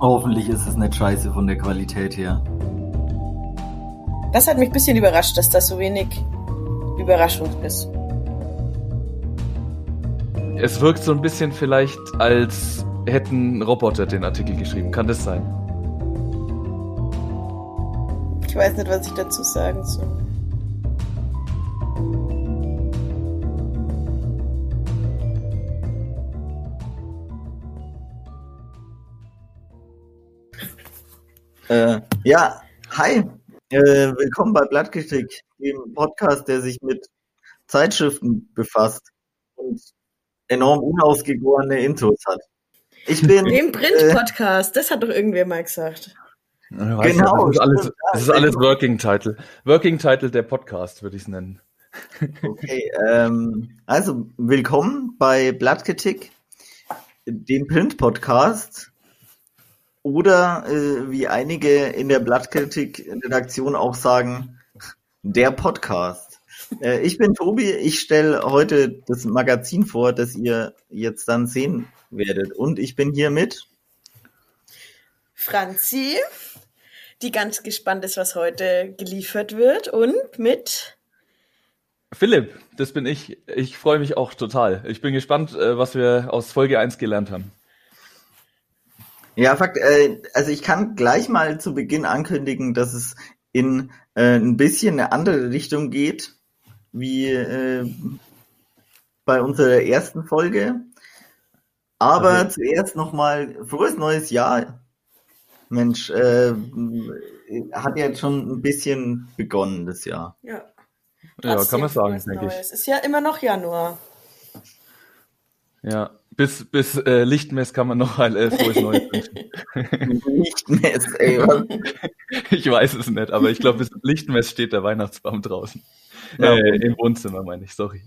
Hoffentlich ist es nicht scheiße von der Qualität her. Das hat mich ein bisschen überrascht, dass das so wenig Überraschung ist. Es wirkt so ein bisschen vielleicht, als hätten Roboter den Artikel geschrieben. Kann das sein? Ich weiß nicht, was ich dazu sagen soll. Äh, ja, hi. Äh, willkommen bei Blattgeschick, dem Podcast, der sich mit Zeitschriften befasst und enorm unausgegorene Intros hat. Ich bin. Dem Print-Podcast, äh, das hat doch irgendwer mal gesagt. Genau. Ja, das ist alles, das ist alles Working Title. Working Title der Podcast, würde ich es nennen. Okay, ähm, also willkommen bei Blattkritik, dem Print-Podcast oder äh, wie einige in der Blattkritik-Redaktion auch sagen, der Podcast. Äh, ich bin Tobi, ich stelle heute das Magazin vor, das ihr jetzt dann sehen werdet. Und ich bin hier mit Franzi, die ganz gespannt ist, was heute geliefert wird. Und mit Philipp, das bin ich. Ich freue mich auch total. Ich bin gespannt, äh, was wir aus Folge 1 gelernt haben. Ja, Fakt, äh, also ich kann gleich mal zu Beginn ankündigen, dass es in äh, ein bisschen eine andere Richtung geht, wie äh, bei unserer ersten Folge. Aber okay. zuerst nochmal frohes neues Jahr. Mensch, äh, hat ja schon ein bisschen begonnen das Jahr. Ja, ja kann man sagen, denke ich. Es ist ja immer noch Januar. Ja, bis, bis äh, Lichtmess kann man noch ein äh, frohes Neues wünschen. Lichtmess, ey. Was? Ich weiß es nicht, aber ich glaube, bis Lichtmess steht der Weihnachtsbaum draußen. Ja, äh, Im Wohnzimmer, meine ich, sorry.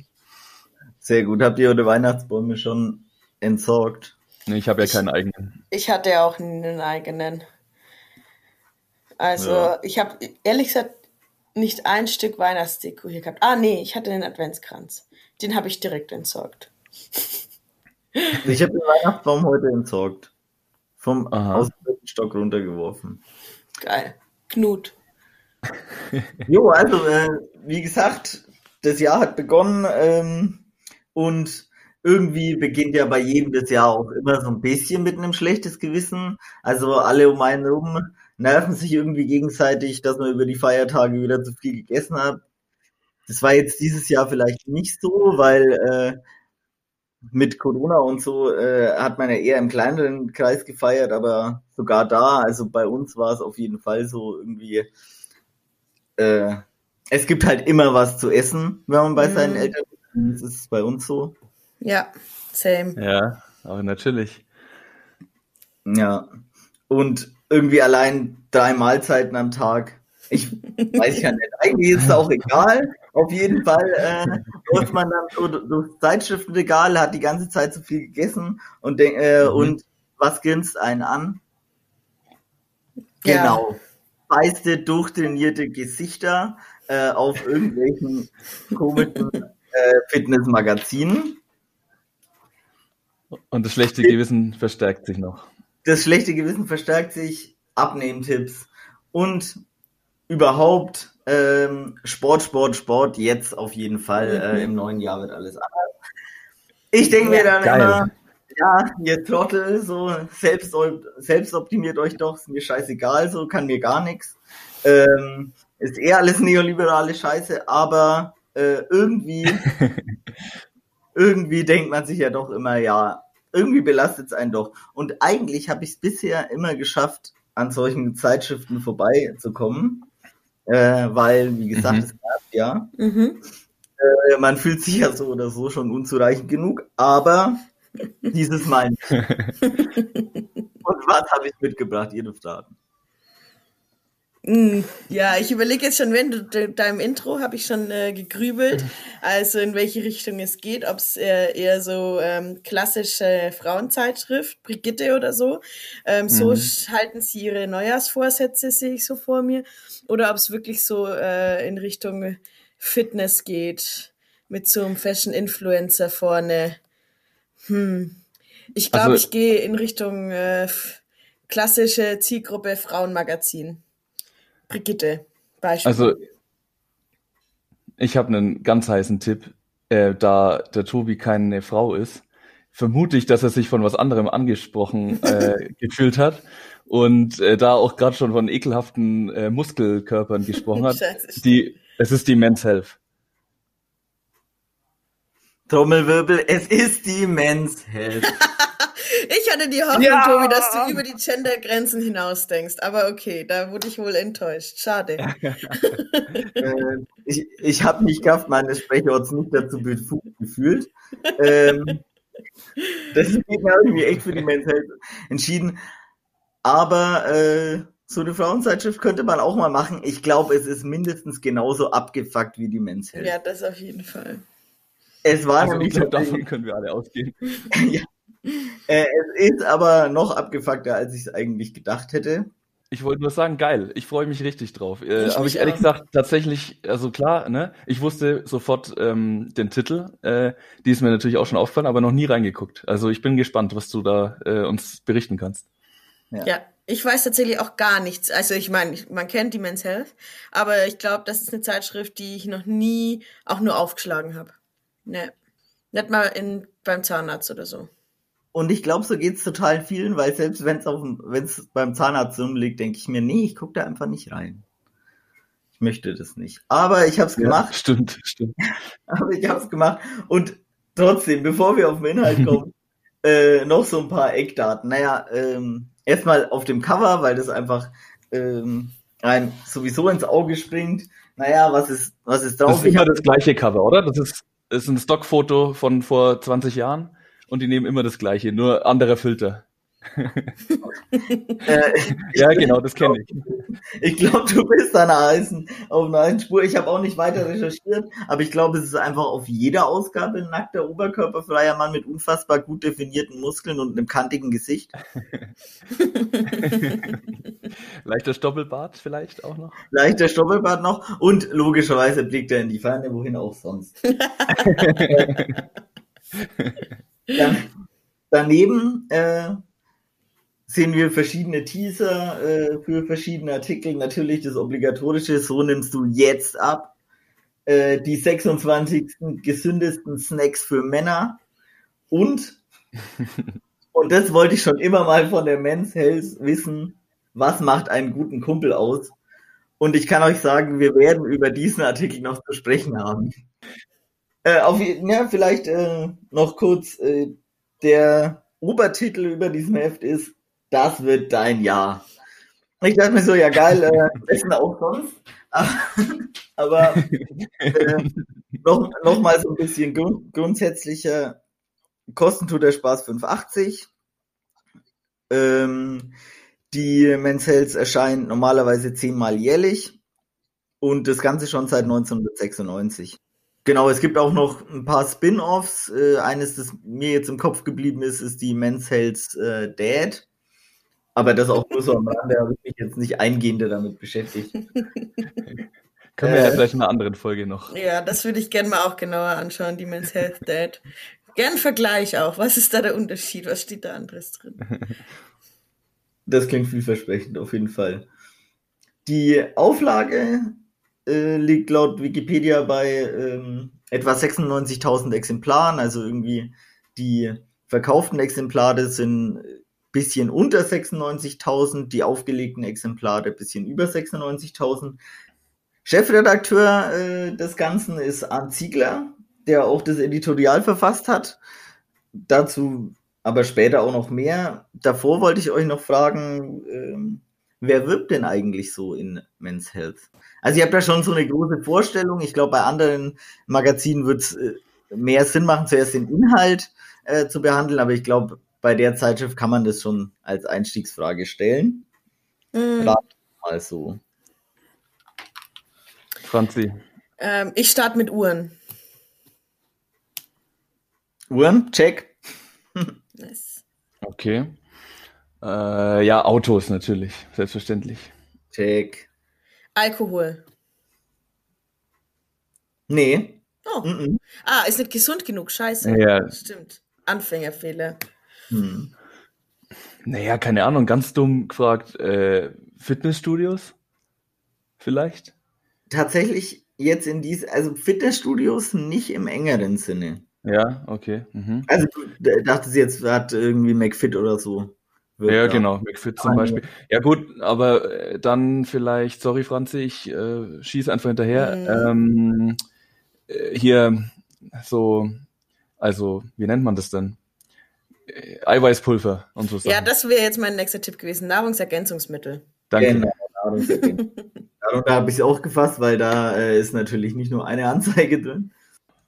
Sehr gut. Habt ihr eure Weihnachtsbäume schon entsorgt? Nee, ich habe ja keinen eigenen. Ich hatte ja auch einen eigenen. Also, ja. ich habe ehrlich gesagt nicht ein Stück Weihnachtsdeko hier gehabt. Ah, nee, ich hatte den Adventskranz. Den habe ich direkt entsorgt. Ich habe den Weihnachtsbaum heute entsorgt. Vom aus dem Stock runtergeworfen. Geil. Knut. jo, also, äh, wie gesagt, das Jahr hat begonnen ähm, und irgendwie beginnt ja bei jedem das Jahr auch immer so ein bisschen mit einem schlechtes Gewissen. Also alle um einen rum nerven sich irgendwie gegenseitig, dass man über die Feiertage wieder zu viel gegessen hat. Das war jetzt dieses Jahr vielleicht nicht so, weil äh, mit Corona und so äh, hat man ja eher im kleineren Kreis gefeiert, aber sogar da, also bei uns war es auf jeden Fall so irgendwie, äh, es gibt halt immer was zu essen, wenn man bei mhm. seinen Eltern ist. Das ist bei uns so. Ja, same. Ja, aber natürlich. Ja. Und irgendwie allein drei Mahlzeiten am Tag. Ich weiß ja nicht. Eigentlich ist es auch egal. Auf jeden Fall äh, muss man dann so durchs Zeitschriftenregal, hat die ganze Zeit zu viel gegessen und, äh, mhm. und was grinst einen an? Genau. Feiste, durchtrainierte Gesichter äh, auf irgendwelchen komischen äh, Fitnessmagazinen. Und das schlechte Gewissen verstärkt sich noch. Das schlechte Gewissen verstärkt sich, Abnehmtipps und überhaupt ähm, Sport, Sport, Sport, jetzt auf jeden Fall. Äh, mhm. Im neuen Jahr wird alles anders. Ich denke mir dann Geil. immer, ja, ihr Trottel, so selbst, selbst optimiert euch doch, ist mir scheißegal, so kann mir gar nichts. Ähm, ist eher alles neoliberale Scheiße, aber äh, irgendwie, irgendwie denkt man sich ja doch immer, ja, irgendwie belastet es einen doch. Und eigentlich habe ich es bisher immer geschafft, an solchen Zeitschriften vorbeizukommen äh, weil, wie gesagt, mhm. es nervt ja. Mhm. Äh, man fühlt sich ja so oder so schon unzureichend genug, aber dieses Mal nicht. Und was habe ich mitgebracht? Ihr dürft raten. Mm, ja, ich überlege jetzt schon, wenn du deinem Intro habe ich schon äh, gegrübelt, also in welche Richtung es geht, ob es äh, eher so ähm, klassische Frauenzeitschrift, Brigitte oder so, ähm, mhm. so halten sie ihre Neujahrsvorsätze, sehe ich so vor mir, oder ob es wirklich so äh, in Richtung Fitness geht, mit so einem Fashion-Influencer vorne. Hm. Ich glaube, also, ich gehe in Richtung äh, klassische Zielgruppe Frauenmagazin. Brigitte, Beispiel. Also, ich habe einen ganz heißen Tipp. Äh, da der Tobi keine Frau ist, vermute ich, dass er sich von was anderem angesprochen äh, gefühlt hat und äh, da auch gerade schon von ekelhaften äh, Muskelkörpern gesprochen hat. die, es ist die Men's Health. Trommelwirbel, es ist die Men's Health. ich hatte die Hoffnung, ja! Tobi, dass du über die Gendergrenzen hinausdenkst. Aber okay, da wurde ich wohl enttäuscht. Schade. äh, ich ich habe mich gehabt, meine Sprecherorts nicht dazu befugt gefühlt. Ähm, das ist mir irgendwie echt für die Men's Health entschieden. Aber äh, so eine Frauenzeitschrift könnte man auch mal machen. Ich glaube, es ist mindestens genauso abgefuckt wie die Men's Health. Ja, das auf jeden Fall. Es war also nämlich. Ich glaube, davon können wir alle ausgehen. ja. Äh, es ist aber noch abgefuckter, als ich es eigentlich gedacht hätte. Ich wollte nur sagen, geil. Ich freue mich richtig drauf. Äh, Habe ich ehrlich auch. gesagt tatsächlich, also klar, ne? Ich wusste sofort ähm, den Titel. Äh, die ist mir natürlich auch schon aufgefallen, aber noch nie reingeguckt. Also ich bin gespannt, was du da äh, uns berichten kannst. Ja. ja. ich weiß tatsächlich auch gar nichts. Also ich meine, man kennt die Men's Health, aber ich glaube, das ist eine Zeitschrift, die ich noch nie auch nur aufgeschlagen habe. Ne. Nicht mal in, beim Zahnarzt oder so. Und ich glaube, so geht's total vielen, weil selbst wenn es beim Zahnarzt rumliegt, denke ich mir, nee, ich gucke da einfach nicht rein. Ich möchte das nicht. Aber ich habe es gemacht. Ja, stimmt, stimmt. Aber ich habe es gemacht. Und trotzdem, bevor wir auf den Inhalt kommen, äh, noch so ein paar Eckdaten. Naja, ähm, erstmal auf dem Cover, weil das einfach ähm, ein sowieso ins Auge springt. Naja, was ist, was ist drauf? Das ist immer das gleiche Cover, oder? Das ist, ist ein Stockfoto von vor 20 Jahren und die nehmen immer das gleiche, nur andere Filter. äh, ja, genau, das kenne ich. Ich glaube, du bist an heißen, auf einer heißen Spur. Ich habe auch nicht weiter recherchiert, aber ich glaube, es ist einfach auf jeder Ausgabe ein nackter oberkörperfreier Mann mit unfassbar gut definierten Muskeln und einem kantigen Gesicht. Leichter Stoppelbart vielleicht auch noch. Leichter Stoppelbart noch und logischerweise blickt er in die Ferne, wohin auch sonst. Dann, daneben äh, sehen wir verschiedene Teaser äh, für verschiedene Artikel. Natürlich das obligatorische, so nimmst du jetzt ab. Äh, die 26. gesündesten Snacks für Männer. Und, und das wollte ich schon immer mal von der Men's Health wissen, was macht einen guten Kumpel aus? Und ich kann euch sagen, wir werden über diesen Artikel noch zu sprechen haben. Äh, auf, ja, vielleicht äh, noch kurz, äh, der Obertitel über diesem Heft ist, das wird dein Jahr. Ich dachte mir so, ja geil, äh, besten auch sonst. Aber, äh, noch, noch mal so ein bisschen grund, grundsätzlicher. Kosten tut der Spaß 5,80. Ähm, die Men's Health erscheint normalerweise zehnmal jährlich und das Ganze schon seit 1996. Genau, es gibt auch noch ein paar Spin-offs. Äh, eines, das mir jetzt im Kopf geblieben ist, ist die Men's Health äh, Dad. Aber das auch nur so am Rande, habe ich mich jetzt nicht eingehender damit beschäftigt. Können wir äh, ja vielleicht in einer anderen Folge noch. Ja, das würde ich gerne mal auch genauer anschauen, die Men's Health Dad. Gern Vergleich auch. Was ist da der Unterschied? Was steht da anderes drin? Das klingt vielversprechend, auf jeden Fall. Die Auflage äh, liegt laut Wikipedia bei ähm, etwa 96.000 Exemplaren. Also irgendwie die verkauften Exemplare sind bisschen unter 96.000, die aufgelegten Exemplare bisschen über 96.000. Chefredakteur äh, des Ganzen ist Arndt Ziegler, der auch das Editorial verfasst hat. Dazu aber später auch noch mehr. Davor wollte ich euch noch fragen, ähm, wer wirbt denn eigentlich so in Men's Health? Also ihr habt da schon so eine große Vorstellung. Ich glaube, bei anderen Magazinen wird es äh, mehr Sinn machen, zuerst den Inhalt äh, zu behandeln, aber ich glaube, bei der Zeitschrift kann man das schon als Einstiegsfrage stellen. Mhm. mal so. Franzi. Ähm, ich starte mit Uhren. Uhren, check. nice. Okay. Äh, ja, Autos natürlich, selbstverständlich. Check. Alkohol. Nee. Oh. Mm -mm. Ah, ist nicht gesund genug. Scheiße. Ja. Stimmt. Anfängerfehler. Hm. Naja, keine Ahnung, ganz dumm gefragt. Äh, Fitnessstudios? Vielleicht? Tatsächlich jetzt in dies, also Fitnessstudios nicht im engeren Sinne. Ja, okay. Mhm. Also du dachtest jetzt, hat irgendwie McFit oder so. Wird Ja, da- genau, McFit zum Beispiel. Ja gut, aber äh, dann vielleicht, sorry Franzi, ich äh, schieße einfach hinterher. Ähm, äh, hier so, also wie nennt man das denn? Äh, Eiweißpulver und so Sachen. Ja, das wäre jetzt mein nächster Tipp gewesen. Nahrungsergänzungsmittel. Danke. Genau, Nahrungsergänzung. Darunter habe ich es auch gefasst, weil da äh, ist natürlich nicht nur eine Anzeige drin.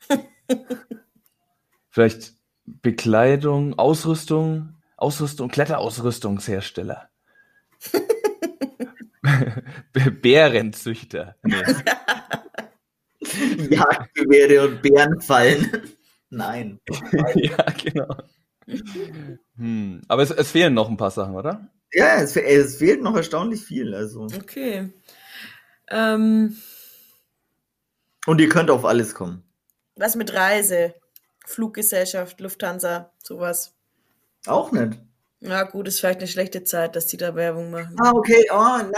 Vielleicht Bekleidung, Ausrüstung, Ausrüstung, Kletterausrüstungshersteller. Bärenzüchter. Nee. Jagdgewehre und Bärenfallen. Nein. ja, genau. Hm. Aber es, es fehlen noch ein paar Sachen, oder? Ja, es, es fehlt noch erstaunlich viel. Also. Okay. Ähm, Und ihr könnt auf alles kommen. was mit Reise? Fluggesellschaft, Lufthansa, sowas. Auch nicht. Ja, gut, ist vielleicht eine schlechte Zeit, dass die da Werbung machen. Ah, okay. Oh, naja,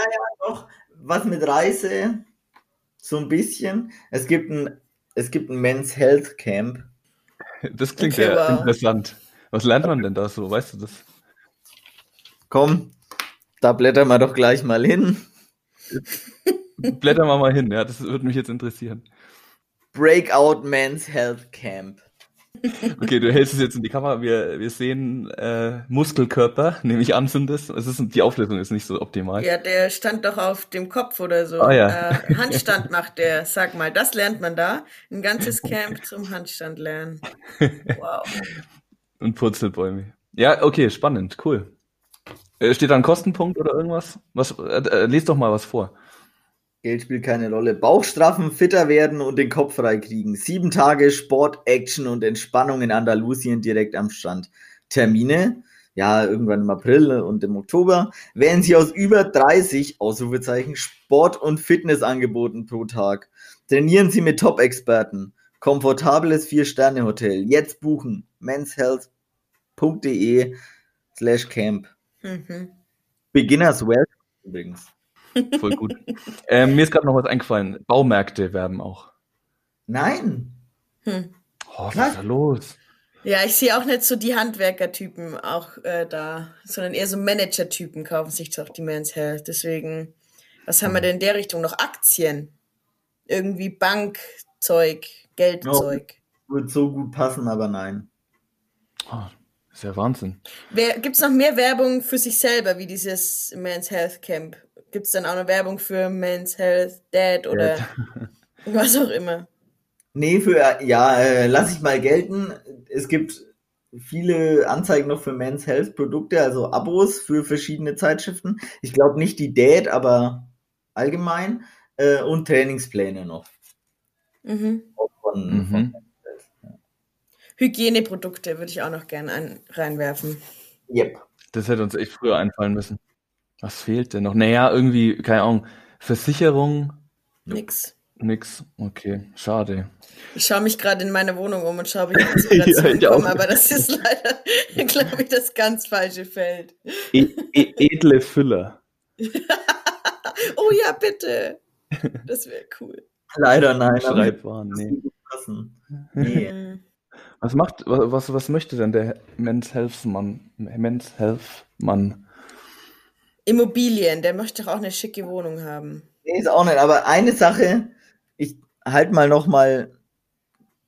doch. Was mit Reise? So ein bisschen. Es gibt ein, es gibt ein Men's Health Camp. Das klingt Okay, sehr wow. interessant. Was lernt man denn da so? Weißt du das? Komm, da blättern wir doch gleich mal hin. Blättern wir mal hin, ja, das würde mich jetzt interessieren. Breakout Men's Health Camp. Okay, du hältst es jetzt in die Kamera. Wir, wir sehen äh, Muskelkörper, nehme ich an, sind das. Es ist, die Auflösung ist nicht so optimal. Ja, der stand doch auf dem Kopf oder so. Ah, ja. äh, Handstand macht der. Sag mal, das lernt man da. Ein ganzes Camp zum Handstand lernen. Wow. Und Purzelbäume. Ja, okay, spannend, cool. Äh, steht da ein Kostenpunkt oder irgendwas? Was, äh, äh, les doch mal was vor. Geld spielt keine Rolle. Bauchstraffen, fitter werden und den Kopf frei kriegen. Sieben Tage Sport, Action und Entspannung in Andalusien direkt am Strand. Termine, ja, irgendwann im April und im Oktober, wählen Sie aus über 30 Ausrufezeichen Sport- und Fitnessangeboten pro Tag. Trainieren Sie mit Top-Experten. Komfortables Vier-Sterne-Hotel. Jetzt buchen. menshealth.de slash camp. Mhm. Beginners Welcome übrigens. Voll gut. ähm, mir ist gerade noch was eingefallen. Baumärkte werben auch. Nein. Hm. Oh, was ist da los? Ja, ich sehe auch nicht so die Handwerkertypen auch äh, da, sondern eher so Manager-Typen kaufen sich doch die Men's Health. Deswegen, was haben wir denn in der Richtung noch? Aktien. Irgendwie Bankzeug, Geldzeug. Wird so gut passen, aber nein. Oh, ist ja Wahnsinn. Gibt es noch mehr Werbung für sich selber, wie dieses Men's Health Camp? Gibt es dann auch noch Werbung für Men's Health Dad oder was auch immer? Nee, für, ja, äh, lass ich mal gelten. Es gibt viele Anzeigen noch für Men's Health Produkte, also Abos für verschiedene Zeitschriften. Ich glaube nicht die Dad, aber allgemein. Äh, und Trainingspläne noch. Mhm. Auch Von, Mhm. von Hygieneprodukte würde ich auch noch gerne ein, reinwerfen. Yep. Das hätte uns echt früher einfallen müssen. Was fehlt denn noch? Naja, irgendwie, keine Ahnung. Versicherung, Nix. nix. Okay, schade. Ich schaue mich gerade in meiner Wohnung um und schaue, ob ich Inspiration Ja, auch. aber das ist leider, glaube ich, das ganz falsche Feld. E e edle Füller. Oh ja, bitte. Das wäre cool. Leider nein. Schreibwaren, nee. Nee. Was macht, wa- was, was möchte denn der Men's Health Mann? Men's Health Mann? Immobilien, der möchte doch auch eine schicke Wohnung haben. nee, ist auch nicht. Aber eine Sache, ich halt mal noch mal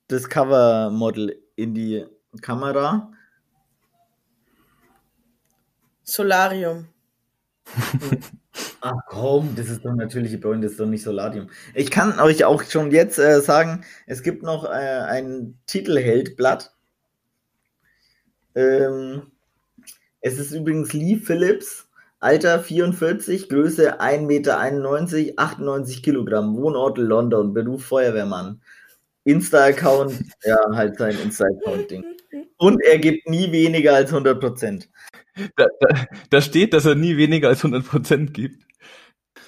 das Cover-Model in die Kamera. Solarium. Ach komm, das ist doch natürliche Bräune, das ist doch nicht Solarium. Ich kann euch auch schon jetzt äh, sagen, es gibt noch äh, ein Titelheldblatt. Ähm, es ist übrigens Lee Phillips, Alter 44, Größe 1,91 Meter, 98 Kilogramm, Wohnort London, Beruf Feuerwehrmann. Insta-Account, ja, halt sein Insta-Account-Ding. Und er gibt nie weniger als 100 Prozent. Da, da, da steht, dass er nie weniger als 100% gibt.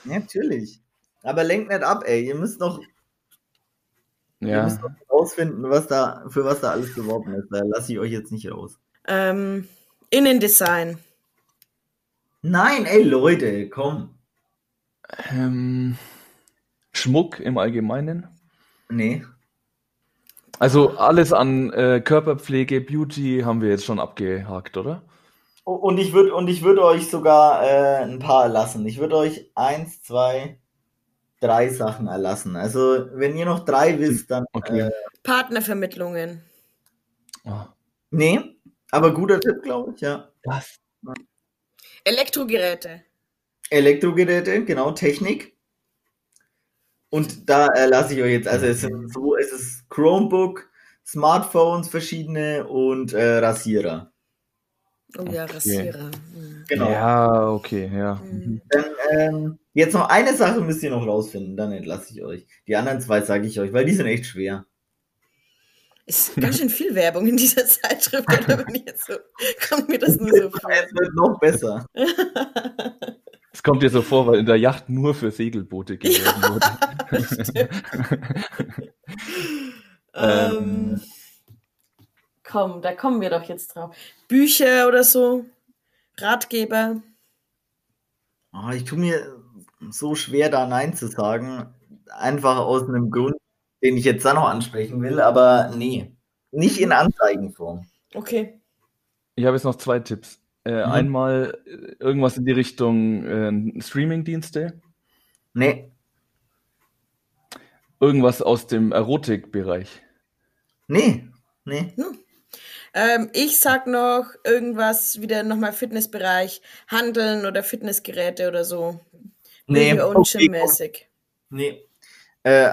Ja, natürlich. Aber lenkt nicht ab, ey. Ihr müsst noch Ihr Ja, müsst noch rausfinden, was da, für was da alles beworben ist. Da lasse ich euch jetzt nicht raus. Ähm, Innendesign. Nein, ey Leute, komm. Ähm, Schmuck im Allgemeinen? Nee. Also alles an äh, Körperpflege, Beauty haben wir jetzt schon abgehakt, oder? Und ich würde und ich würde euch sogar äh, ein paar erlassen. Ich würde euch eins, zwei, drei Sachen erlassen. Also wenn ihr noch drei wisst, dann Okay. äh, Partnervermittlungen. Ah, nee. Aber guter Tipp, glaube ich, ja. Was? Elektrogeräte. Elektrogeräte, genau, Technik. Und da erlasse ich euch jetzt, also es sind so, es ist Chromebook, Smartphones verschiedene und äh, Rasierer. Oh ja, Okay. Rasierer. Genau. Ja, okay, ja. Mhm. Dann ähm, jetzt noch eine Sache müsst ihr noch rausfinden, dann entlasse ich euch. Die anderen zwei sage ich euch, weil die sind echt schwer. Ist ganz schön viel Werbung in dieser Zeitschrift, oder wenn ich jetzt so, kommt mir das nur so vor. Es wird noch besser. Es kommt dir so vor, weil in der Yacht nur für Segelboote geworben wurde. ähm, komm, da kommen wir doch jetzt drauf. Bücher oder so, Ratgeber. Oh, ich tue mir so schwer, da Nein zu sagen. Einfach aus einem Grund, den ich jetzt da noch ansprechen will, aber nee. Nicht in Anzeigenform. Okay. Ich habe jetzt noch zwei Tipps. Äh, Mhm. Einmal äh, irgendwas in die Richtung äh, Streamingdienste, Nee. irgendwas aus dem Erotikbereich. Nee. Nee. Ähm, ich sag noch irgendwas, wieder nochmal Fitnessbereich, Handeln oder Fitnessgeräte oder so. Nee. Okay, mäßig. Nee. Äh,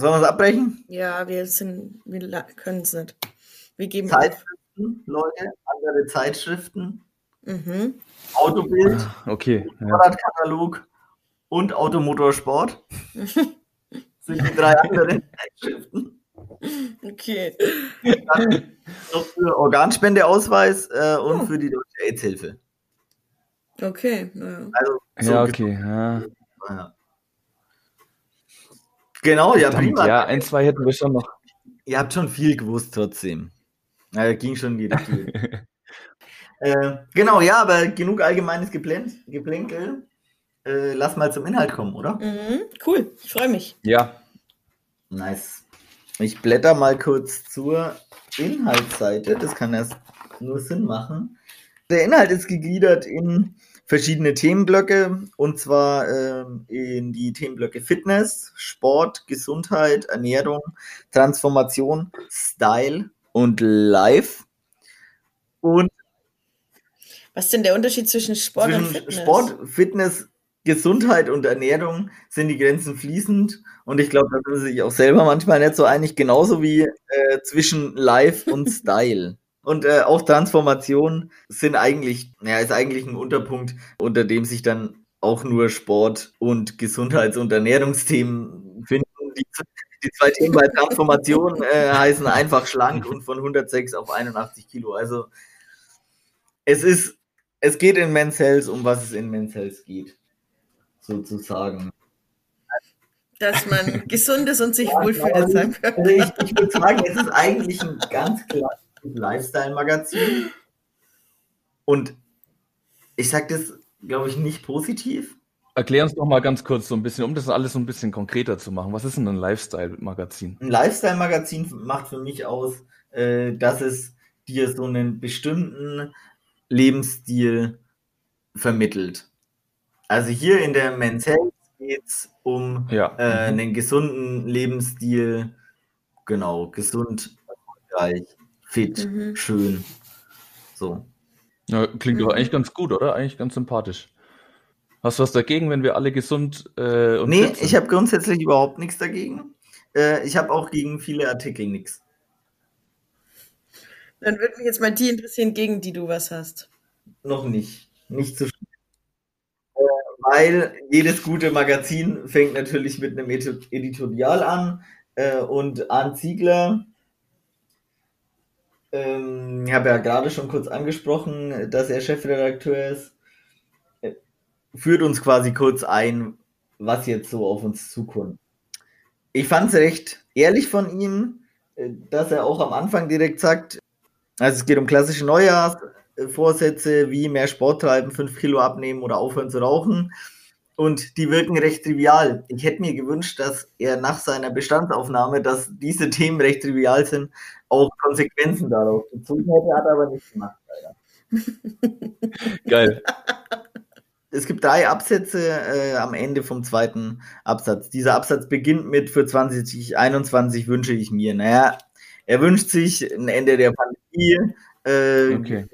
sollen wir es abbrechen? Ja, wir sind, wir können es nicht. Wir geben auf. Zeitschriften, Leute, andere Zeitschriften, Mhm. Autobild, Okay, ja. Fahrradkatalog und Automotorsport sind die drei anderen Zeitschriften. Okay. Dann noch für Organspendeausweis äh, und Oh. für die Deutsche AIDS-Hilfe. Okay. Ja. Also, so Ja, okay, ja. ja. Genau, ja, Verdammt, prima. ja, ein, zwei hätten wir schon noch. Ihr habt schon viel gewusst trotzdem. Ja, ging schon die Richtung. äh, genau, ja, aber genug allgemeines Geplän Geplänkel. Äh, lass mal zum Inhalt kommen, oder? Mhm. Cool. Ich freue mich. Ja, Nice. Ich blätter mal kurz zur Inhaltsseite. Das kann erst nur Sinn machen. Der Inhalt ist gegliedert in verschiedene Themenblöcke und zwar ähm, in die Themenblöcke Fitness, Sport, Gesundheit, Ernährung, Transformation, Style und Life. Und Was ist denn der Unterschied zwischen Sport und zwischen Fitness? Sport, Fitness, Gesundheit und Ernährung sind die Grenzen fließend und ich glaube, da sind sie sich auch selber manchmal nicht so einig, genauso wie äh, zwischen Life und Style. Und äh, auch Transformation sind eigentlich, ja, ist eigentlich ein Unterpunkt, unter dem sich dann auch nur Sport und Gesundheits- und Ernährungsthemen finden. Die, die zwei Themen bei Transformation äh, heißen einfach schlank und von 106 auf 81 Kilo. Also es ist, es geht in Men's Health, um was es in Men's Health geht, sozusagen. Dass man gesund ist und sich wohlfühlt in seinem Körper. Also ich, ich würde sagen, es ist eigentlich ein ganz klassisches Lifestyle-Magazin. Und ich sage das, glaube ich, nicht positiv. erklär uns doch mal ganz kurz so ein bisschen, um das alles so ein bisschen konkreter zu machen. Was ist denn ein Lifestyle-Magazin? Ein Lifestyle-Magazin macht für mich aus, äh, dass es dir so einen bestimmten Lebensstil vermittelt. Also hier in der Men's Health geht es um Ja. äh, mhm. einen gesunden Lebensstil, genau, gesund, erfolgreich, fit, Mhm. schön. So. ja klingt doch Mhm. eigentlich ganz gut, oder? Eigentlich ganz sympathisch. Hast du was dagegen, wenn wir alle gesund äh, und Nee, ich habe grundsätzlich überhaupt nichts dagegen. Äh, ich habe auch gegen viele Artikel nichts. Dann würde mich jetzt mal die interessieren, gegen die du was hast. Noch nicht. Nicht so schnell. Äh, weil jedes gute Magazin fängt natürlich mit einem Edi- Editorial an. Äh, und Arndt Ziegler, ähm, ich habe ja gerade schon kurz angesprochen, dass er Chefredakteur ist, äh, führt uns quasi kurz ein, was jetzt so auf uns zukommt. Ich fand es recht ehrlich von ihm, äh, dass er auch am Anfang direkt sagt, also es geht um klassische Neujahrs, Vorsätze wie mehr Sport treiben, fünf Kilo abnehmen oder aufhören zu rauchen. Und die wirken recht trivial. Ich hätte mir gewünscht, dass er nach seiner Bestandsaufnahme, dass diese Themen recht trivial sind, auch Konsequenzen darauf gezogen hätte, hat er aber nicht gemacht, leider. Geil. Es gibt drei Absätze äh, am Ende vom zweiten Absatz. Dieser Absatz beginnt mit für 2021 wünsche ich mir. Naja, er wünscht sich ein Ende der Pandemie, äh, okay.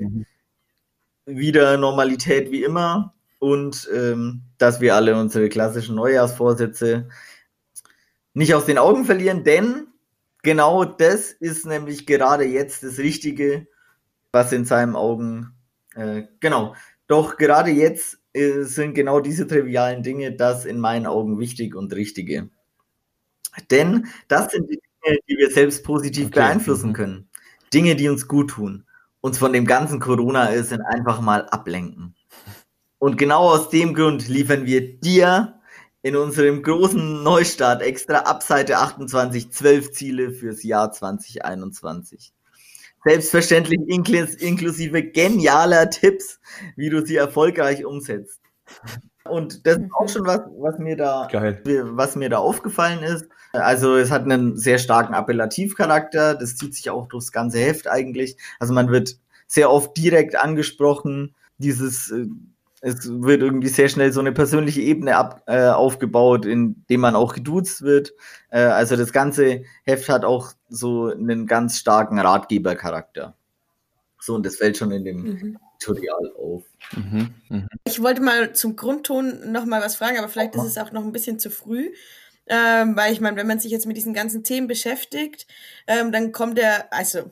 wieder Normalität wie immer und ähm, dass wir alle unsere klassischen Neujahrsvorsätze nicht aus den Augen verlieren, denn genau das ist nämlich gerade jetzt das Richtige, was in seinen Augen, äh, genau, doch gerade jetzt äh, sind genau diese trivialen Dinge das in meinen Augen wichtig und richtige. Denn das sind die Dinge, die wir selbst positiv okay. beeinflussen mhm. können. Dinge, die uns gut tun. Uns von dem ganzen Corona sind einfach mal ablenken. Und genau aus dem Grund liefern wir dir in unserem großen Neustart extra ab Seite 28 zwölf Ziele fürs Jahr 2021. Selbstverständlich inklusive genialer Tipps, wie du sie erfolgreich umsetzt. Und das ist auch schon was, was mir da, Geil. was mir da aufgefallen ist. Also es hat einen sehr starken Appellativcharakter. Das zieht sich auch durchs ganze Heft eigentlich. Also man wird sehr oft direkt angesprochen. Dieses äh, es wird irgendwie sehr schnell so eine persönliche Ebene ab, äh, aufgebaut, in dem man auch geduzt wird. Äh, also das ganze Heft hat auch so einen ganz starken Ratgebercharakter. So, und das fällt schon in dem mhm. Tutorial auf. Mhm. Mhm. Ich wollte mal zum Grundton noch mal was fragen, aber vielleicht ist es auch noch ein bisschen zu früh. Ähm, weil ich meine, wenn man sich jetzt mit diesen ganzen Themen beschäftigt, ähm, dann kommt der, also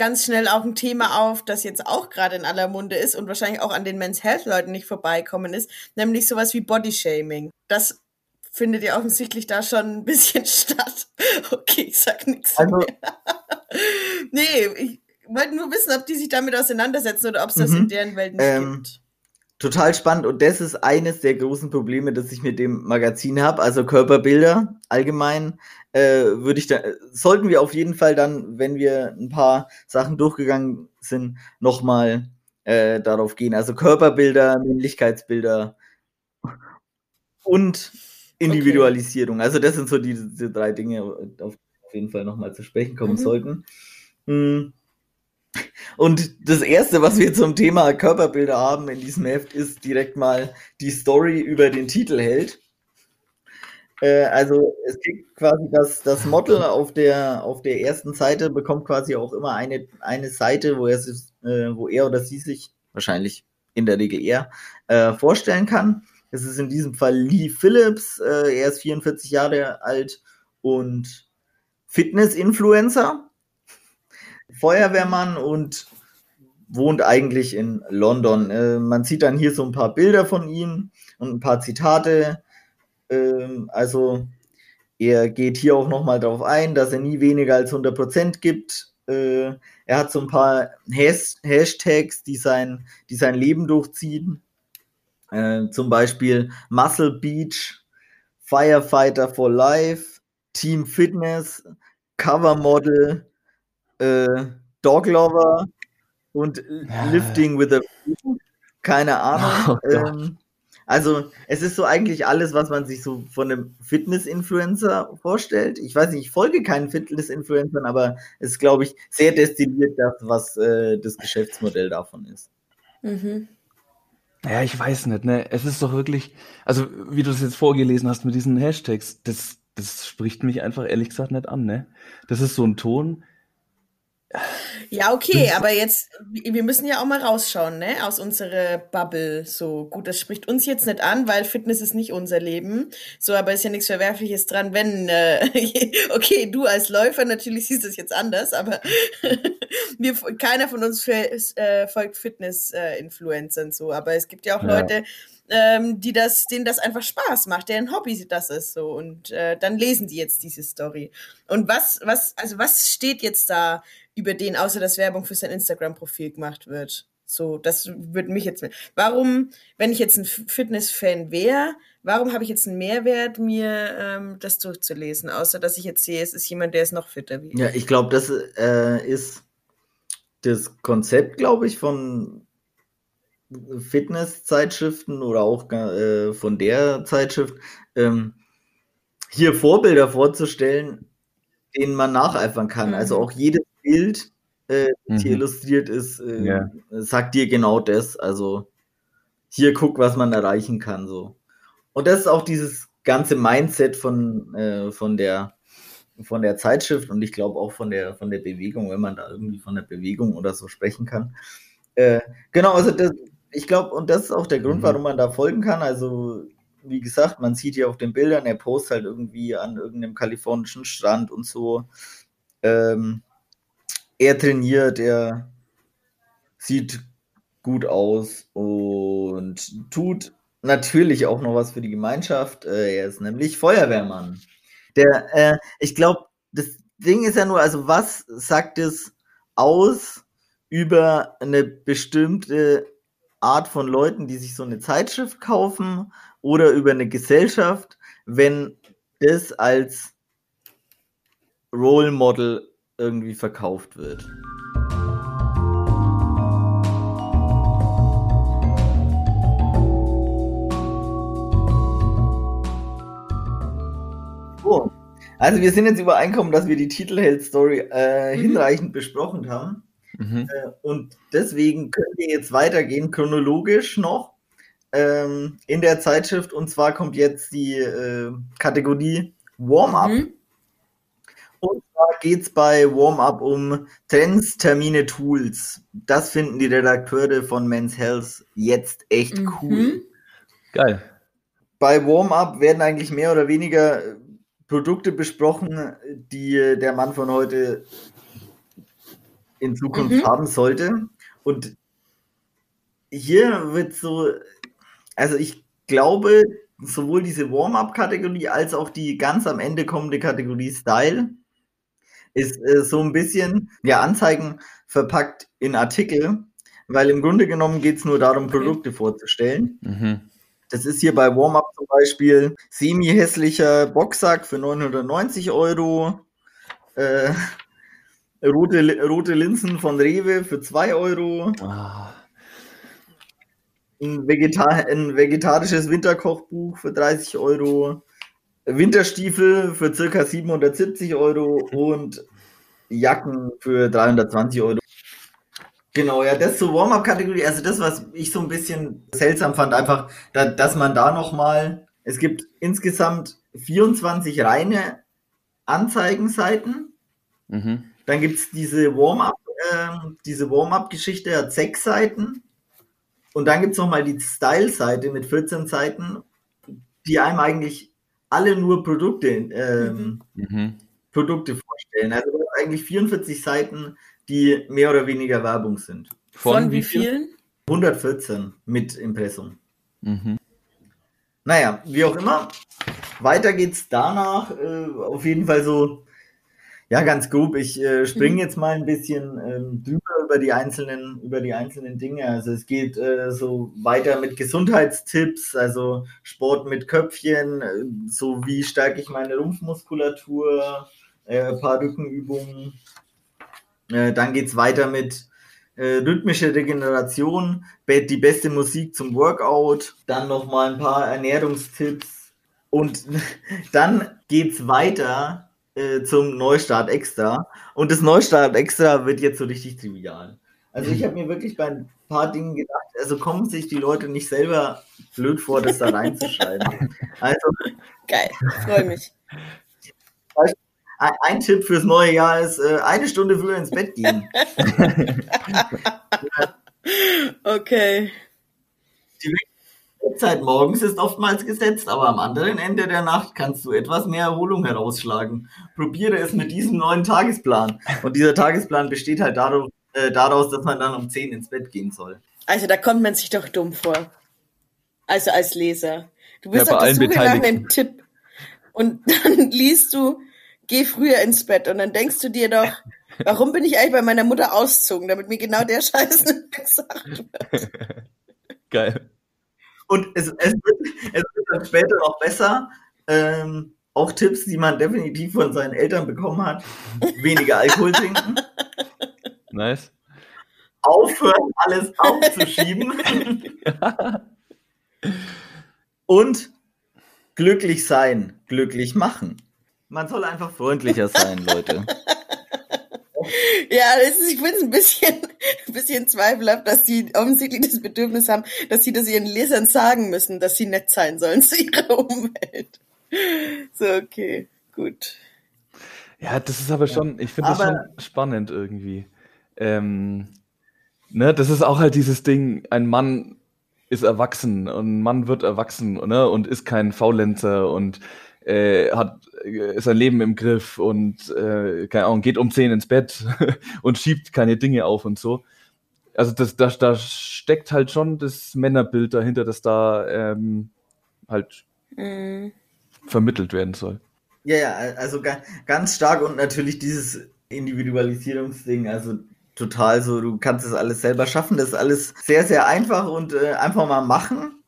ganz schnell auch ein Thema auf, das jetzt auch gerade in aller Munde ist und wahrscheinlich auch an den Men's Health Leuten nicht vorbeikommen ist, nämlich sowas wie Body Shaming. Das findet ja offensichtlich da schon ein bisschen statt. Okay, ich sag nichts also, mehr. nee, ich wollte nur wissen, ob die sich damit auseinandersetzen oder ob es das in mhm. deren Welt nicht ähm, gibt. Total spannend und das ist eines der großen Probleme, das ich mit dem Magazin habe. Also Körperbilder allgemein äh, würde ich da, sollten wir auf jeden Fall dann, wenn wir ein paar Sachen durchgegangen sind, nochmal äh, darauf gehen. Also Körperbilder, Männlichkeitsbilder und Individualisierung. Okay. Also das sind so diese, diese drei Dinge, auf jeden Fall nochmal zu sprechen kommen mhm. sollten. Hm. Und das erste, was wir zum Thema Körperbilder haben in diesem Heft, ist direkt mal die Story über den Titelheld. Äh, also es gibt quasi das, das Model auf der, auf der ersten Seite, bekommt quasi auch immer eine, eine Seite, wo er, äh, wo er oder sie sich, wahrscheinlich in der Regel er, äh, vorstellen kann. Es ist in diesem Fall Lee Phillips, äh, er ist 44 Jahre alt und Fitness-Influencer, Feuerwehrmann und wohnt eigentlich in London. Äh, man sieht dann hier so ein paar Bilder von ihm und ein paar Zitate ähm, also er geht hier auch nochmal darauf ein, dass er nie weniger als 100% gibt. Äh, er hat so ein paar Has Hashtags, die sein, die sein Leben durchziehen. Äh, zum Beispiel Muscle Beach, Firefighter for Life, Team Fitness, Cover Model, äh, Dog Lover und Lifting with a keine Ahnung. Oh ähm, also es ist so eigentlich alles, was man sich so von einem Fitness-Influencer vorstellt. Ich weiß nicht, ich folge keinen Fitness-Influencern, aber es ist, glaube ich, sehr destilliert das, was äh, das Geschäftsmodell davon ist. Mhm. Ja, ich weiß nicht, ne? Es ist doch wirklich, also wie du es jetzt vorgelesen hast mit diesen Hashtags, das, das spricht mich einfach ehrlich gesagt nicht an, ne? Das ist so ein Ton, ja, okay, aber jetzt, wir müssen ja auch mal rausschauen, ne, aus unserer Bubble. So, gut, das spricht uns jetzt nicht an, weil Fitness ist nicht unser Leben. So, aber ist ja nichts Verwerfliches dran, wenn, äh, okay, du als Läufer natürlich siehst es jetzt anders, aber wir, keiner von uns äh, folgt Fitness-Influencern so. Aber es gibt ja auch ja. Leute, ähm, die das, denen das einfach Spaß macht, deren Hobby das ist so. Und äh, dann lesen die jetzt diese Story. Und was, was, also was steht jetzt da über den, außer dass Werbung für sein Instagram-Profil gemacht wird? So, das würde mich jetzt. Warum, wenn ich jetzt ein Fitness-Fan wäre, warum habe ich jetzt einen Mehrwert, mir ähm, das durchzulesen, außer dass ich jetzt sehe, es ist jemand, der ist noch fitter wie ich? Ja, ich glaube, das äh, ist das Konzept, glaube ich, von Fitness-Zeitschriften oder auch äh, von der Zeitschrift, ähm, hier Vorbilder vorzustellen, denen man nacheifern kann. Also mhm. Also auch jedes Bild, äh, das mhm. hier illustriert ist, äh, ja. sagt dir genau das. Also hier guck, was man erreichen kann. So. Und das ist auch dieses ganze Mindset von, äh, von der von der Zeitschrift und ich glaube auch von der von der Bewegung, wenn man da irgendwie von der Bewegung oder so sprechen kann. Äh, genau, also das, ich glaube, und das ist auch der Grund, mhm. warum man da folgen kann. Also, wie gesagt, man sieht ja auf den Bildern, er postet halt irgendwie an irgendeinem kalifornischen Strand und so. Ähm, er trainiert, er sieht gut aus und tut natürlich auch noch was für die Gemeinschaft. Äh, er ist nämlich Feuerwehrmann. Der, äh, ich glaube, das Ding ist ja nur, also was sagt es aus über eine bestimmte Art von Leuten, die sich so eine Zeitschrift kaufen oder über eine Gesellschaft, wenn das als Role Model irgendwie verkauft wird. So. Also wir sind jetzt übereinkommen, dass wir die Titelheld-Story äh, mhm. hinreichend besprochen haben. Mhm. Äh, und deswegen können wir jetzt weitergehen, chronologisch noch ähm, in der Zeitschrift. Und zwar kommt jetzt die äh, Kategorie Warm-up. Mhm. Und zwar geht es bei Warm-up um Trends, Termine, Tools. Das finden die Redakteure von Men's Health jetzt echt mhm. cool. Geil. Bei Warm-up werden eigentlich mehr oder weniger Produkte besprochen, die der Mann von heute in Zukunft mhm. haben sollte. Und hier wird so, also ich glaube, sowohl diese Warm-up-Kategorie als auch die ganz am Ende kommende Kategorie Style ist äh, so ein bisschen ja Anzeigen verpackt in Artikel, weil im Grunde genommen geht es nur darum, Produkte vorzustellen. Mhm. Das ist hier bei Warm-up zum Beispiel semi-hässlicher Boxsack für 990 Euro. Äh, Rote, rote Linsen von Rewe für 2 Euro. Ah. Ein, Vegeta ein vegetarisches Winterkochbuch für 30 Euro. Winterstiefel für circa 770 Euro und Jacken für 320 Euro. Genau, ja, das zur Warm-up-Kategorie. Also das, was ich so ein bisschen seltsam fand, einfach, da, dass man da nochmal, es gibt insgesamt 24 reine Anzeigenseiten. Mhm. Dann gibt es diese Warm-up, äh, diese Warm-up-Geschichte, hat sechs Seiten. Und dann gibt es nochmal die Style-Seite mit 14 Seiten, die einem eigentlich alle nur Produkte, ähm, mhm. Produkte vorstellen. Also eigentlich 44 Seiten, die mehr oder weniger Werbung sind. Von, Von wie vielen? 114 mit Impressum. Mhm. Naja, wie auch immer. Weiter geht's danach. Äh, auf jeden Fall so ja, ganz grob. Ich äh, springe mhm. jetzt mal ein bisschen ähm, drüber über die einzelnen, über die einzelnen Dinge. Also es geht äh, so weiter mit Gesundheitstipps, also Sport mit Köpfchen, äh, so wie stärke ich meine Rumpfmuskulatur, äh, ein paar Rückenübungen. Äh, dann geht es weiter mit äh, rhythmische Regeneration, die beste Musik zum Workout, dann nochmal ein paar Ernährungstipps und dann geht es weiter äh, zum Neustart extra. Und das Neustart extra wird jetzt so richtig trivial. Also ich habe mir wirklich bei ein paar Dingen gedacht, also kommen sich die Leute nicht selber blöd vor, das da reinzuschreiben. Also, Geil, freue mich. Ein, ein, Tipp fürs neue Jahr ist, äh, eine Stunde früher ins Bett gehen. okay. Die Uhrzeit morgens ist oftmals gesetzt, aber am anderen Ende der Nacht kannst du etwas mehr Erholung herausschlagen. Probiere es mit diesem neuen Tagesplan. Und dieser Tagesplan besteht halt darauf, äh, daraus, dass man dann um 10 ins Bett gehen soll. Also da kommt man sich doch dumm vor. Also als Leser. Du bist ja, auf der Suche nach einem Tipp. Und dann liest du, geh früher ins Bett. Und dann denkst du dir doch, warum bin ich eigentlich bei meiner Mutter ausgezogen, damit mir genau der Scheiß nicht gesagt wird. Geil. Und es, es, wird, es wird dann später noch besser. Ähm, auch Tipps, die man definitiv von seinen Eltern bekommen hat. Weniger Alkohol trinken. Nice. aufhören, alles aufzuschieben. Und glücklich sein, glücklich machen. Man soll einfach freundlicher sein, Leute. Ja, ist, ich finde es ein bisschen, ein bisschen zweifelhaft, dass die offensichtlich das Bedürfnis haben, dass sie das ihren Lesern sagen müssen, dass sie nett sein sollen zu ihrer Umwelt. So, okay, gut. Ja, das ist aber schon, ich finde das schon spannend irgendwie. Ähm, ne, das ist auch halt dieses Ding, ein Mann ist erwachsen und ein Mann wird erwachsen ne, und ist kein Faulenzer und äh, hat äh, sein Leben im Griff und äh, keine Ahnung, geht um zehn ins Bett und schiebt keine Dinge auf und so. Also das, das, da steckt halt schon das Männerbild dahinter, das da ähm, halt mhm. vermittelt werden soll. Ja, ja, also ganz stark und natürlich dieses Individualisierungsding, also total so, du kannst es alles selber schaffen, das ist alles sehr, sehr einfach und äh, einfach mal machen.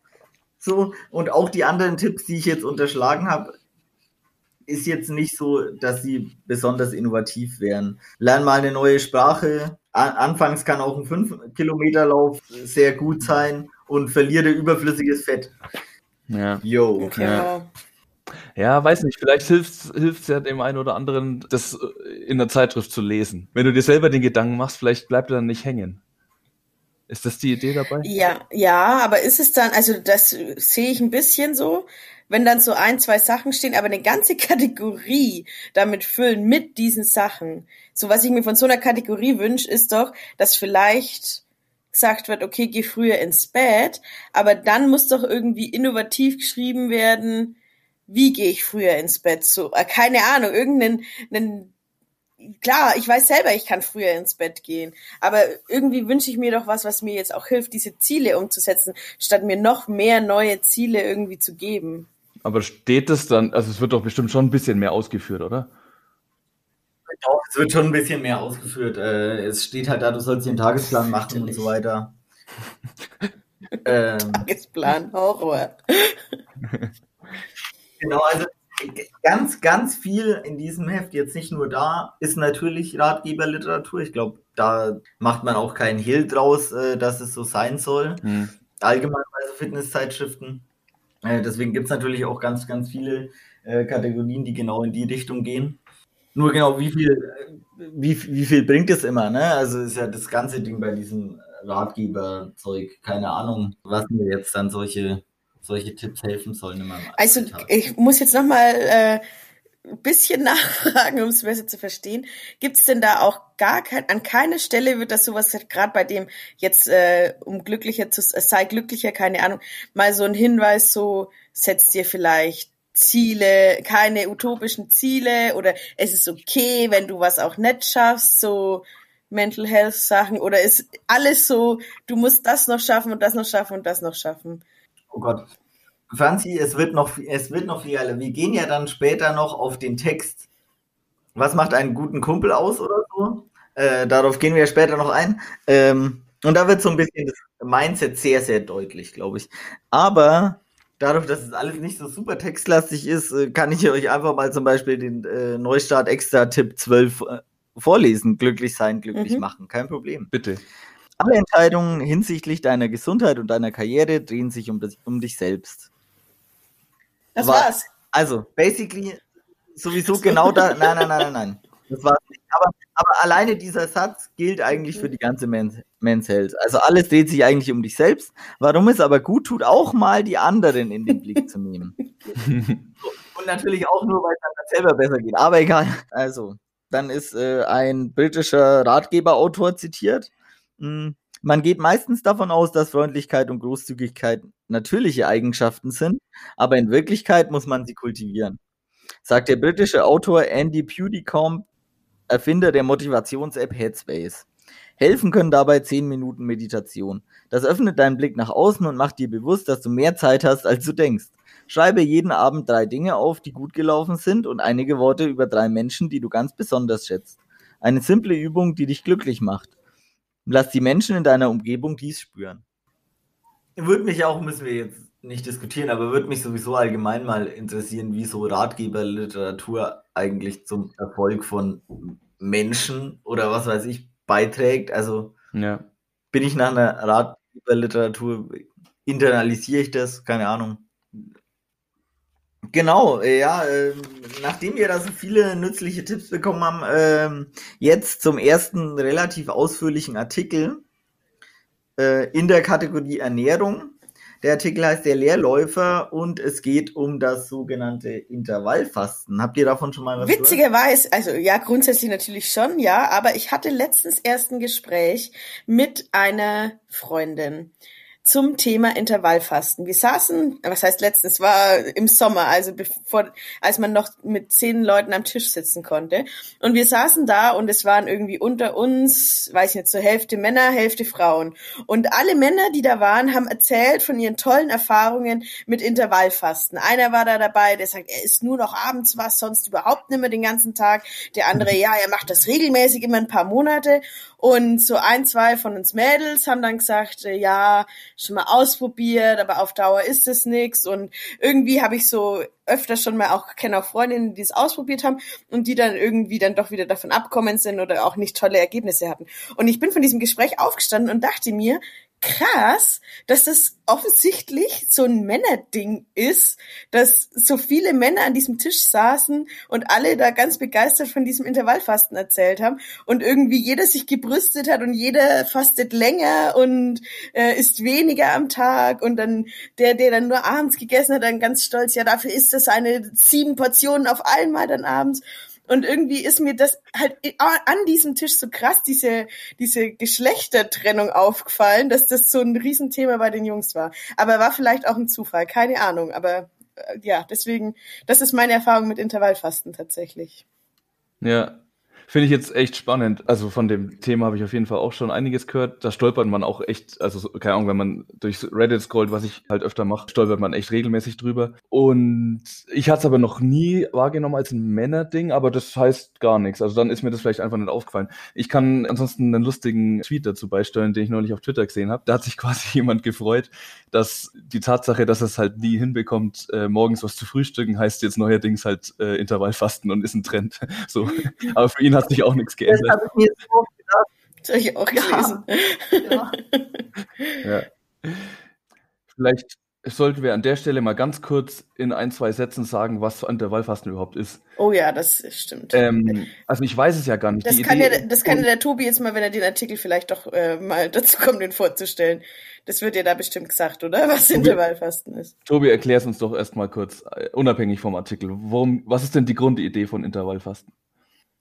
So, und auch die anderen Tipps, die ich jetzt unterschlagen habe, ist jetzt nicht so, dass sie besonders innovativ wären. Lern mal eine neue Sprache. Anfangs kann auch ein 5-Kilometer-Lauf sehr gut sein und verliere überflüssiges Fett. Ja. Yo. Okay. Ja. Ja, weiß nicht, vielleicht hilft es ja dem einen oder anderen, das in der Zeitschrift zu lesen. Wenn du dir selber den Gedanken machst, vielleicht bleibt er dann nicht hängen. Ist das die Idee dabei? Ja, ja, aber ist es dann, also das sehe ich ein bisschen so, wenn dann so ein, zwei Sachen stehen, aber eine ganze Kategorie damit füllen mit diesen Sachen. So was ich mir von so einer Kategorie wünsche, ist doch, dass vielleicht gesagt wird, okay, geh früher ins Bett, aber dann muss doch irgendwie innovativ geschrieben werden, wie gehe ich früher ins Bett? So, äh, keine Ahnung, irgendeinen einen klar, ich weiß selber, ich kann früher ins Bett gehen, aber irgendwie wünsche ich mir doch was, was mir jetzt auch hilft, diese Ziele umzusetzen, statt mir noch mehr neue Ziele irgendwie zu geben. Aber steht es dann, also es wird doch bestimmt schon ein bisschen mehr ausgeführt, oder? Doch, es wird schon ein bisschen mehr ausgeführt. Äh, es steht halt da, du sollst den Tagesplan machen und so weiter. ähm, Tagesplan, Horror. genau, also ganz, ganz viel in diesem Heft, jetzt nicht nur da, ist natürlich Ratgeberliteratur. Ich glaube, da macht man auch keinen Hehl draus, äh, dass es so sein soll. Hm. Allgemein bei so Fitnesszeitschriften. Äh, deswegen gibt es natürlich auch ganz, ganz viele äh, Kategorien, die genau in die Richtung gehen. Nur genau, wie viel, wie, wie viel bringt es immer, ne? Also ist ja das ganze Ding bei diesem Ratgeberzeug, keine Ahnung, was mir jetzt dann solche, solche Tipps helfen sollen. also Alltag. ich muss jetzt nochmal äh, ein bisschen nachfragen, um es besser zu verstehen. Gibt es denn da auch gar kein, an keiner Stelle wird das sowas, gerade bei dem jetzt, äh, um glücklicher zu, äh, sei glücklicher, keine Ahnung, mal so ein Hinweis, so setzt dir vielleicht Ziele, keine utopischen Ziele oder es ist okay, wenn du was auch nicht schaffst, so Mental Health Sachen oder ist alles so, du musst das noch schaffen und das noch schaffen und das noch schaffen. Oh Gott, Franzi, es wird noch, es wird noch viel. Wir gehen ja dann später noch auf den Text. Was macht einen guten Kumpel aus oder so? Äh, darauf gehen wir später noch ein. Ähm, und da wird so ein bisschen das Mindset sehr, sehr deutlich, glaube ich. Aber dadurch, dass es alles nicht so super textlastig ist, äh, kann ich euch einfach mal zum Beispiel den äh, Neustart Extra Tipp 12 äh, vorlesen. Glücklich sein, glücklich mhm. machen. Kein Problem. Bitte. Alle Entscheidungen hinsichtlich deiner Gesundheit und deiner Karriere drehen sich um, das, um dich selbst. Das war, war's. Also, basically, sowieso genau da. Nein, nein, nein, nein, nein. Das war's nicht. Aber, aber alleine dieser Satz gilt eigentlich für die ganze Men's, Men's Health. Also alles dreht sich eigentlich um dich selbst. Warum es aber gut tut, auch mal die anderen in den Blick zu nehmen. Und natürlich auch nur, weil es dann selber besser geht. Aber egal. Also, dann ist äh, ein britischer Ratgeberautor zitiert. Hm. Man geht meistens davon aus, dass Freundlichkeit und Großzügigkeit natürliche Eigenschaften sind, aber in Wirklichkeit muss man sie kultivieren. Sagt der britische Autor Andy Pudicombe, Erfinder der Motivations-App Headspace. Helfen können dabei 10 Minuten Meditation. Das öffnet deinen Blick nach außen und macht dir bewusst, dass du mehr Zeit hast, als du denkst. Schreibe jeden Abend drei Dinge auf, die gut gelaufen sind und einige Worte über drei Menschen, die du ganz besonders schätzt. Eine simple Übung, die dich glücklich macht. Lass die Menschen in deiner Umgebung dies spüren. Würde mich auch, müssen wir jetzt nicht diskutieren, aber würde mich sowieso allgemein mal interessieren, wie so Ratgeberliteratur eigentlich zum Erfolg von Menschen oder was weiß ich beiträgt. Also ja. bin ich nach einer Ratgeberliteratur, internalisiere ich das, keine Ahnung. Genau, ja, äh, nachdem wir da so viele nützliche Tipps bekommen haben, äh, jetzt zum ersten relativ ausführlichen Artikel äh, in der Kategorie Ernährung. Der Artikel heißt Der Leerläufer und es geht um das sogenannte Intervallfasten. Habt ihr davon schon mal was Witzigerweise, also ja, grundsätzlich natürlich schon, ja, aber ich hatte letztens erst ein Gespräch mit einer Freundin zum Thema Intervallfasten. Wir saßen, was heißt letztens, war im Sommer, also bevor, als man noch mit zehn Leuten am Tisch sitzen konnte. Und wir saßen da und es waren irgendwie unter uns, weiß ich nicht, zur Hälfte Männer, Hälfte Frauen. Und alle Männer, die da waren, haben erzählt von ihren tollen Erfahrungen mit Intervallfasten. Einer war da dabei, der sagt, er isst nur noch abends was, sonst überhaupt nicht mehr den ganzen Tag. Der andere, ja, er macht das regelmäßig immer ein paar Monate. Und so ein, zwei von uns Mädels haben dann gesagt, äh, ja, schon mal ausprobiert, aber auf Dauer ist es nix. Und irgendwie habe ich so öfter schon mal auch, kenne auch Freundinnen, die es ausprobiert haben und die dann irgendwie dann doch wieder davon abkommen sind oder auch nicht tolle Ergebnisse hatten. Und ich bin von diesem Gespräch aufgestanden und dachte mir, krass, dass das offensichtlich so ein Männerding ist, dass so viele Männer an diesem Tisch saßen und alle da ganz begeistert von diesem Intervallfasten erzählt haben und irgendwie jeder sich gebrüstet hat und jeder fastet länger und äh, isst weniger am Tag und dann der, der dann nur abends gegessen hat, dann ganz stolz, ja, dafür ist das eine sieben Portionen auf einmal dann abends. Und irgendwie ist mir das halt an diesem Tisch so krass, diese, diese Geschlechtertrennung aufgefallen, dass das so ein Riesenthema bei den Jungs war. Aber war vielleicht auch ein Zufall, keine Ahnung. Aber äh, ja, deswegen, das ist meine Erfahrung mit Intervallfasten tatsächlich. Ja, Finde ich jetzt echt spannend. Also von dem Thema habe ich auf jeden Fall auch schon einiges gehört. Da stolpert man auch echt, also keine Ahnung, wenn man durch Reddit scrollt, was ich halt öfter mache, stolpert man echt regelmäßig drüber. Und ich hatte es aber noch nie wahrgenommen als ein Männerding, aber das heißt gar nichts. Also dann ist mir das vielleicht einfach nicht aufgefallen. Ich kann ansonsten einen lustigen Tweet dazu beisteuern, den ich neulich auf Twitter gesehen habe. Da hat sich quasi jemand gefreut, dass die Tatsache, dass es halt nie hinbekommt, äh, morgens was zu frühstücken, heißt jetzt neuerdings halt äh, Intervallfasten und ist ein Trend. so. Aber für ihn hat sich auch nichts geändert. Das habe ich mir jetzt auch gedacht. Das habe ich auch gelesen. Ja. ja. Vielleicht sollten wir an der Stelle mal ganz kurz in ein, zwei Sätzen sagen, was Intervallfasten überhaupt ist. Oh ja, das stimmt. Ähm, also ich weiß es ja gar nicht. Das, kann, Idee, ja, das kann ja der Tobi jetzt mal, wenn er den Artikel vielleicht doch äh, mal dazu kommt, den vorzustellen. Das wird ja da bestimmt gesagt, oder? Was Tobi, Intervallfasten ist. Tobi, erklär es uns doch erstmal kurz, äh, unabhängig vom Artikel. Worum, was ist denn die Grundidee von Intervallfasten?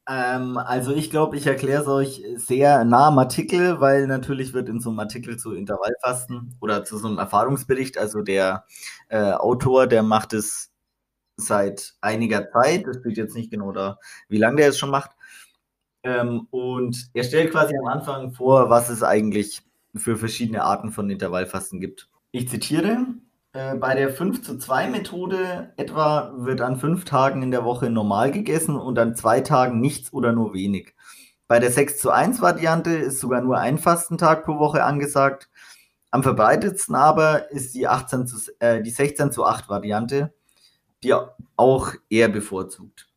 Ähm, also ich glaube, ich erkläre es euch sehr nah am Artikel, weil natürlich wird in so einem Artikel zu Intervallfasten oder zu so einem Erfahrungsbericht, also der äh, Autor, der macht es seit einiger Zeit, das steht jetzt nicht genau da, wie lange der es schon macht. Ähm, und er stellt quasi am Anfang vor, was es eigentlich für verschiedene Arten von Intervallfasten gibt. Ich zitiere, äh, bei der 5 zu 2 Methode etwa wird an fünf Tagen in der Woche normal gegessen und an zwei Tagen nichts oder nur wenig. Bei der 6 zu 1 Variante ist sogar nur ein Fastentag pro Woche angesagt. Am verbreitetsten aber ist die, 18 zu, äh, die 16 zu 8 Variante, die auch eher bevorzugt.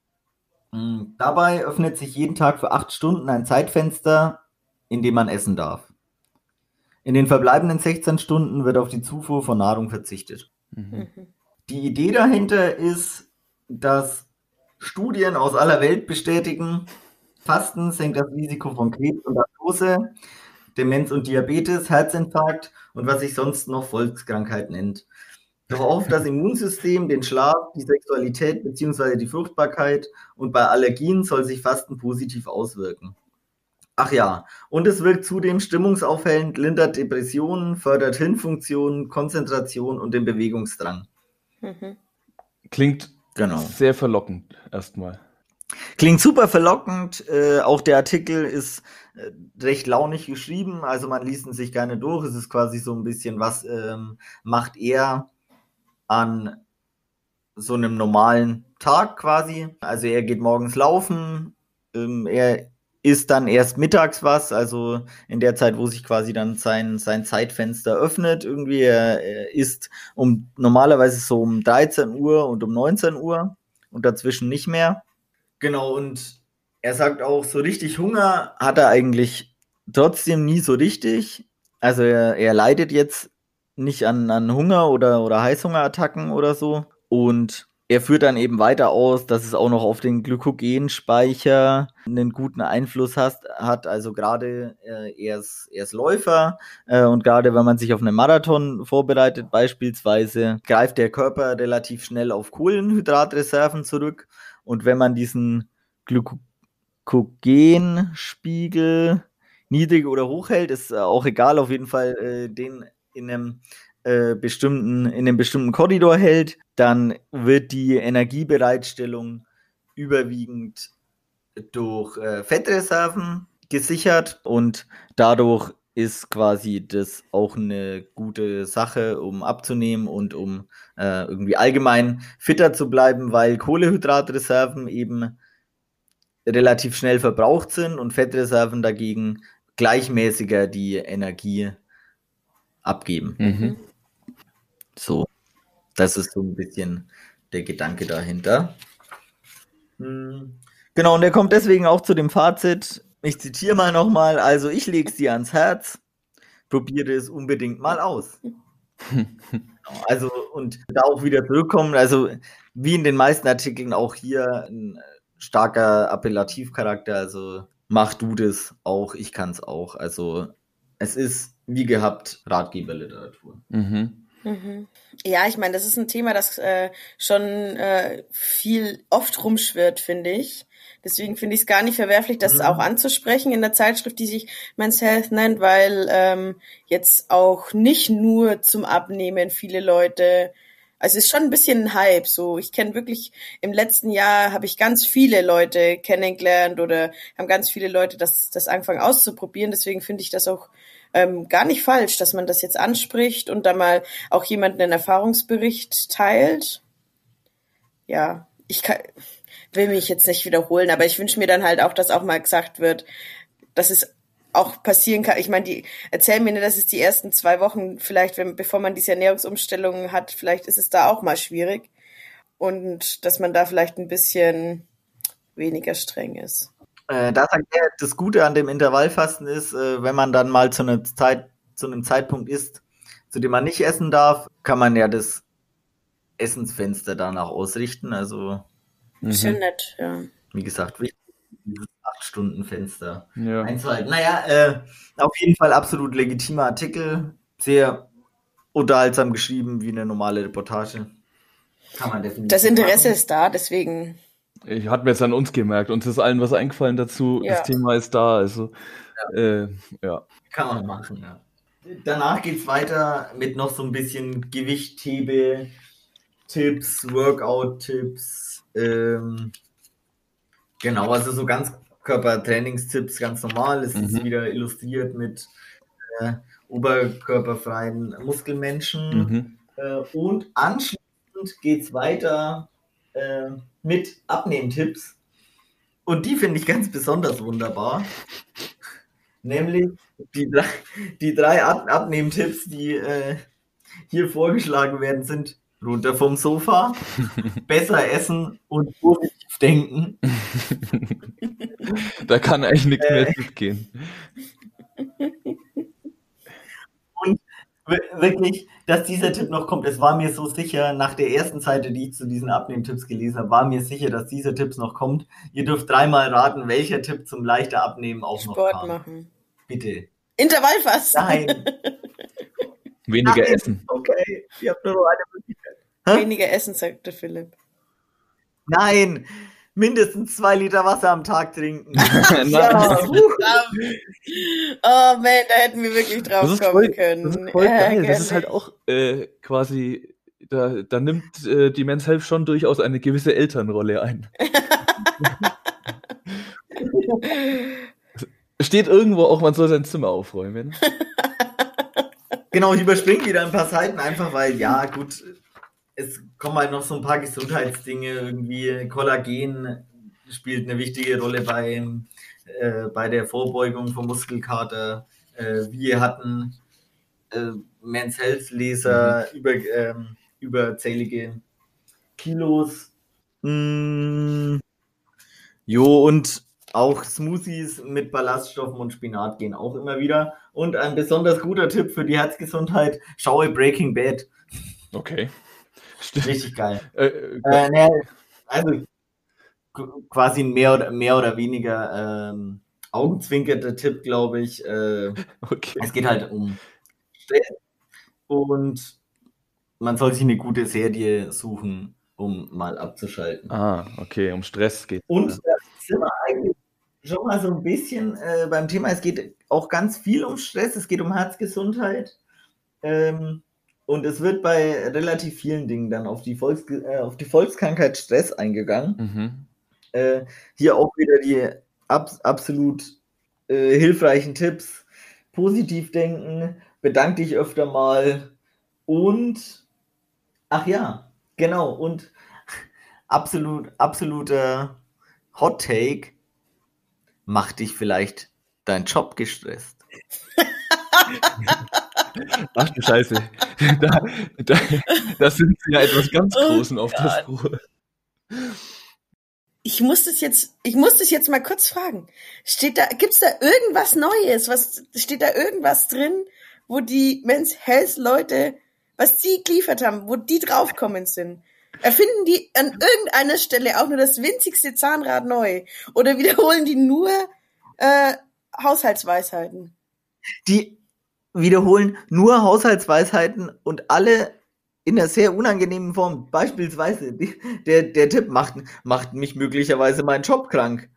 Hm, dabei öffnet sich jeden Tag für acht Stunden ein Zeitfenster, in dem man essen darf. In den verbleibenden 16 Stunden wird auf die Zufuhr von Nahrung verzichtet. Mhm. Die Idee dahinter ist, dass Studien aus aller Welt bestätigen, Fasten senkt das Risiko von Krebs und Arthrose, Demenz und Diabetes, Herzinfarkt und was sich sonst noch Volkskrankheit nennt. Doch auch auf das Immunsystem, den Schlaf, die Sexualität bzw. die Fruchtbarkeit und bei Allergien soll sich Fasten positiv auswirken. Ach ja, und es wirkt zudem stimmungsaufhellend, lindert Depressionen, fördert Hirnfunktionen, Konzentration und den Bewegungsdrang. Mhm. Klingt genau. sehr verlockend erstmal. Klingt super verlockend. Äh, auch der Artikel ist äh, recht launig geschrieben, also man liest ihn sich gerne durch. Es ist quasi so ein bisschen, was ähm, macht er an so einem normalen Tag quasi. Also er geht morgens laufen, ähm, er ist dann erst mittags was, also in der Zeit, wo sich quasi dann sein, sein Zeitfenster öffnet. Irgendwie er, er ist um normalerweise so um 13 Uhr und um 19 Uhr und dazwischen nicht mehr. Genau, und er sagt auch, so richtig Hunger hat er eigentlich trotzdem nie so richtig. Also er, er leidet jetzt nicht an, an Hunger oder, oder Heißhungerattacken oder so. Und er führt dann eben weiter aus, dass es auch noch auf den Glykogenspeicher einen guten Einfluss hast, hat. Also gerade äh, er, ist, er ist Läufer äh, und gerade wenn man sich auf einen Marathon vorbereitet beispielsweise, greift der Körper relativ schnell auf Kohlenhydratreserven zurück. Und wenn man diesen Glykogenspiegel niedrig oder hoch hält, ist auch egal, auf jeden Fall äh, den in einem äh, bestimmten, in einem bestimmten Korridor hält, dann wird die Energiebereitstellung überwiegend durch äh, Fettreserven gesichert und dadurch ist quasi das auch eine gute Sache, um abzunehmen und um äh, irgendwie allgemein fitter zu bleiben, weil Kohlehydratreserven eben relativ schnell verbraucht sind und Fettreserven dagegen gleichmäßiger die Energie abgeben. Mhm. So, das ist so ein bisschen der Gedanke dahinter. Hm. Genau, und er kommt deswegen auch zu dem Fazit. Ich zitiere mal nochmal. Also, ich lege es dir ans Herz. Probiere es unbedingt mal aus. Also, und da auch wieder zurückkommen. Also, wie in den meisten Artikeln auch hier ein starker Appellativcharakter. Also, mach du das auch. Ich kann es auch. Also, es ist wie gehabt Ratgeberliteratur. Mhm. Mhm. Ja, ich meine, das ist ein Thema, das äh, schon äh, viel oft rumschwirrt, finde ich. Deswegen finde ich es gar nicht verwerflich, das mhm. auch anzusprechen in der Zeitschrift, die sich Men's Health nennt, weil ähm, jetzt auch nicht nur zum Abnehmen viele Leute, also es ist schon ein bisschen ein Hype. So, ich kenne wirklich im letzten Jahr habe ich ganz viele Leute kennengelernt oder haben ganz viele Leute das, das angefangen auszuprobieren. Deswegen finde ich das auch ähm, gar nicht falsch, dass man das jetzt anspricht und da mal auch jemanden einen Erfahrungsbericht teilt. Ja, ich kann, will mich jetzt nicht wiederholen, aber ich wünsche mir dann halt auch, dass auch mal gesagt wird, dass es auch passieren kann. Ich meine, die erzählen mir, dass es die ersten zwei Wochen vielleicht, wenn, bevor man diese Ernährungsumstellung hat, vielleicht ist es da auch mal schwierig und dass man da vielleicht ein bisschen weniger streng ist. Äh, da sagt er, das Gute an dem Intervallfasten ist, äh, wenn man dann mal zu einer Zeit, zu einem Zeitpunkt isst, zu dem man nicht essen darf, kann man ja das Essensfenster danach ausrichten. Also mhm. schön nett, ja. Wie gesagt, wichtig, dieses 8-Stunden-Fenster ja. einzuhalten. Naja, äh, auf jeden Fall absolut legitimer Artikel, sehr unterhaltsam geschrieben wie eine normale Reportage. Kann man definitiv. Das Interesse machen. ist da, deswegen ich hatte mir jetzt an uns gemerkt. Uns ist allen was eingefallen dazu. Ja. Das Thema ist da. Also, ja. Äh, ja. Kann man machen, ja. Danach geht es weiter mit noch so ein bisschen Gewichthebe, Tipps, Workout-Tipps. Ähm, genau, also so ganz Körpertrainingstipps, ganz normal. Es mhm. ist wieder illustriert mit äh, oberkörperfreien Muskelmenschen. Mhm. Äh, und anschließend geht es weiter äh, mit Abnehmtipps. Und die finde ich ganz besonders wunderbar. Nämlich die drei, die drei Ab Abnehmtipps, die äh, hier vorgeschlagen werden, sind runter vom Sofa, besser essen und positiv denken. da kann eigentlich nichts mehr äh, gehen. Wirklich, dass dieser Tipp noch kommt. Es war mir so sicher, nach der ersten Seite, die ich zu diesen Abnehmtipps gelesen habe, war mir sicher, dass dieser Tipp noch kommt. Ihr dürft dreimal raten, welcher Tipp zum leichter Abnehmen auch Sport noch kam. machen. Bitte. Intervallfasten. Nein. Weniger Nein. essen. Okay, ihr habt nur noch eine Möglichkeit. Weniger essen, sagte Philipp. Nein, mindestens zwei Liter Wasser am Tag trinken. ja. oh man, da hätten wir wirklich drauf kommen voll, können. Das ist voll geil. Ja, das ist halt auch äh, quasi, da, da nimmt äh, die Men's Health schon durchaus eine gewisse Elternrolle ein. Steht irgendwo auch, man soll sein Zimmer aufräumen. genau, ich überspringe wieder ein paar Seiten, einfach weil, ja, gut, es kommen halt noch so ein paar Gesundheitsdinge, irgendwie Kollagen spielt eine wichtige Rolle bei, äh, bei der Vorbeugung von Muskelkater. Äh, wir hatten äh, Men's Health Leser mhm. über, ähm, überzählige Kilos. Mm, jo, und auch Smoothies mit Ballaststoffen und Spinat gehen auch immer wieder. Und ein besonders guter Tipp für die Herzgesundheit, schaue Breaking Bad. Okay. Richtig geil. Äh, äh, ne, also quasi ein mehr oder, mehr oder weniger ähm, augenzwinkernder Tipp, glaube ich. Äh, okay. Es geht halt um Stress und man soll sich eine gute Serie suchen, um mal abzuschalten. Ah, okay, um Stress geht. Und da sind wir eigentlich schon mal so ein bisschen äh, beim Thema, es geht auch ganz viel um Stress, es geht um Herzgesundheit. Ähm, und es wird bei relativ vielen Dingen dann auf die, Volks äh, auf die Volkskrankheit Stress eingegangen. Mhm. Äh, hier auch wieder die ab absolut äh, hilfreichen Tipps. Positiv denken, bedank dich öfter mal und ach ja, genau, und absolut, absoluter Hot Take, mach dich vielleicht dein Job gestresst. Ach du Scheiße. Da, da, das sind ja etwas ganz oh Großen oh auf der Spur. Ich muss das jetzt, ich muss das jetzt mal kurz fragen. Steht da, gibt's da irgendwas Neues? Was, steht da irgendwas drin, wo die Men's Health Leute, was die geliefert haben, wo die draufkommen sind? Erfinden die an irgendeiner Stelle auch nur das winzigste Zahnrad neu? Oder wiederholen die nur äh, Haushaltsweisheiten? Die wiederholen nur Haushaltsweisheiten und alle in einer sehr unangenehmen Form. Beispielsweise, der, der Tipp macht, macht mich möglicherweise meinen Job krank.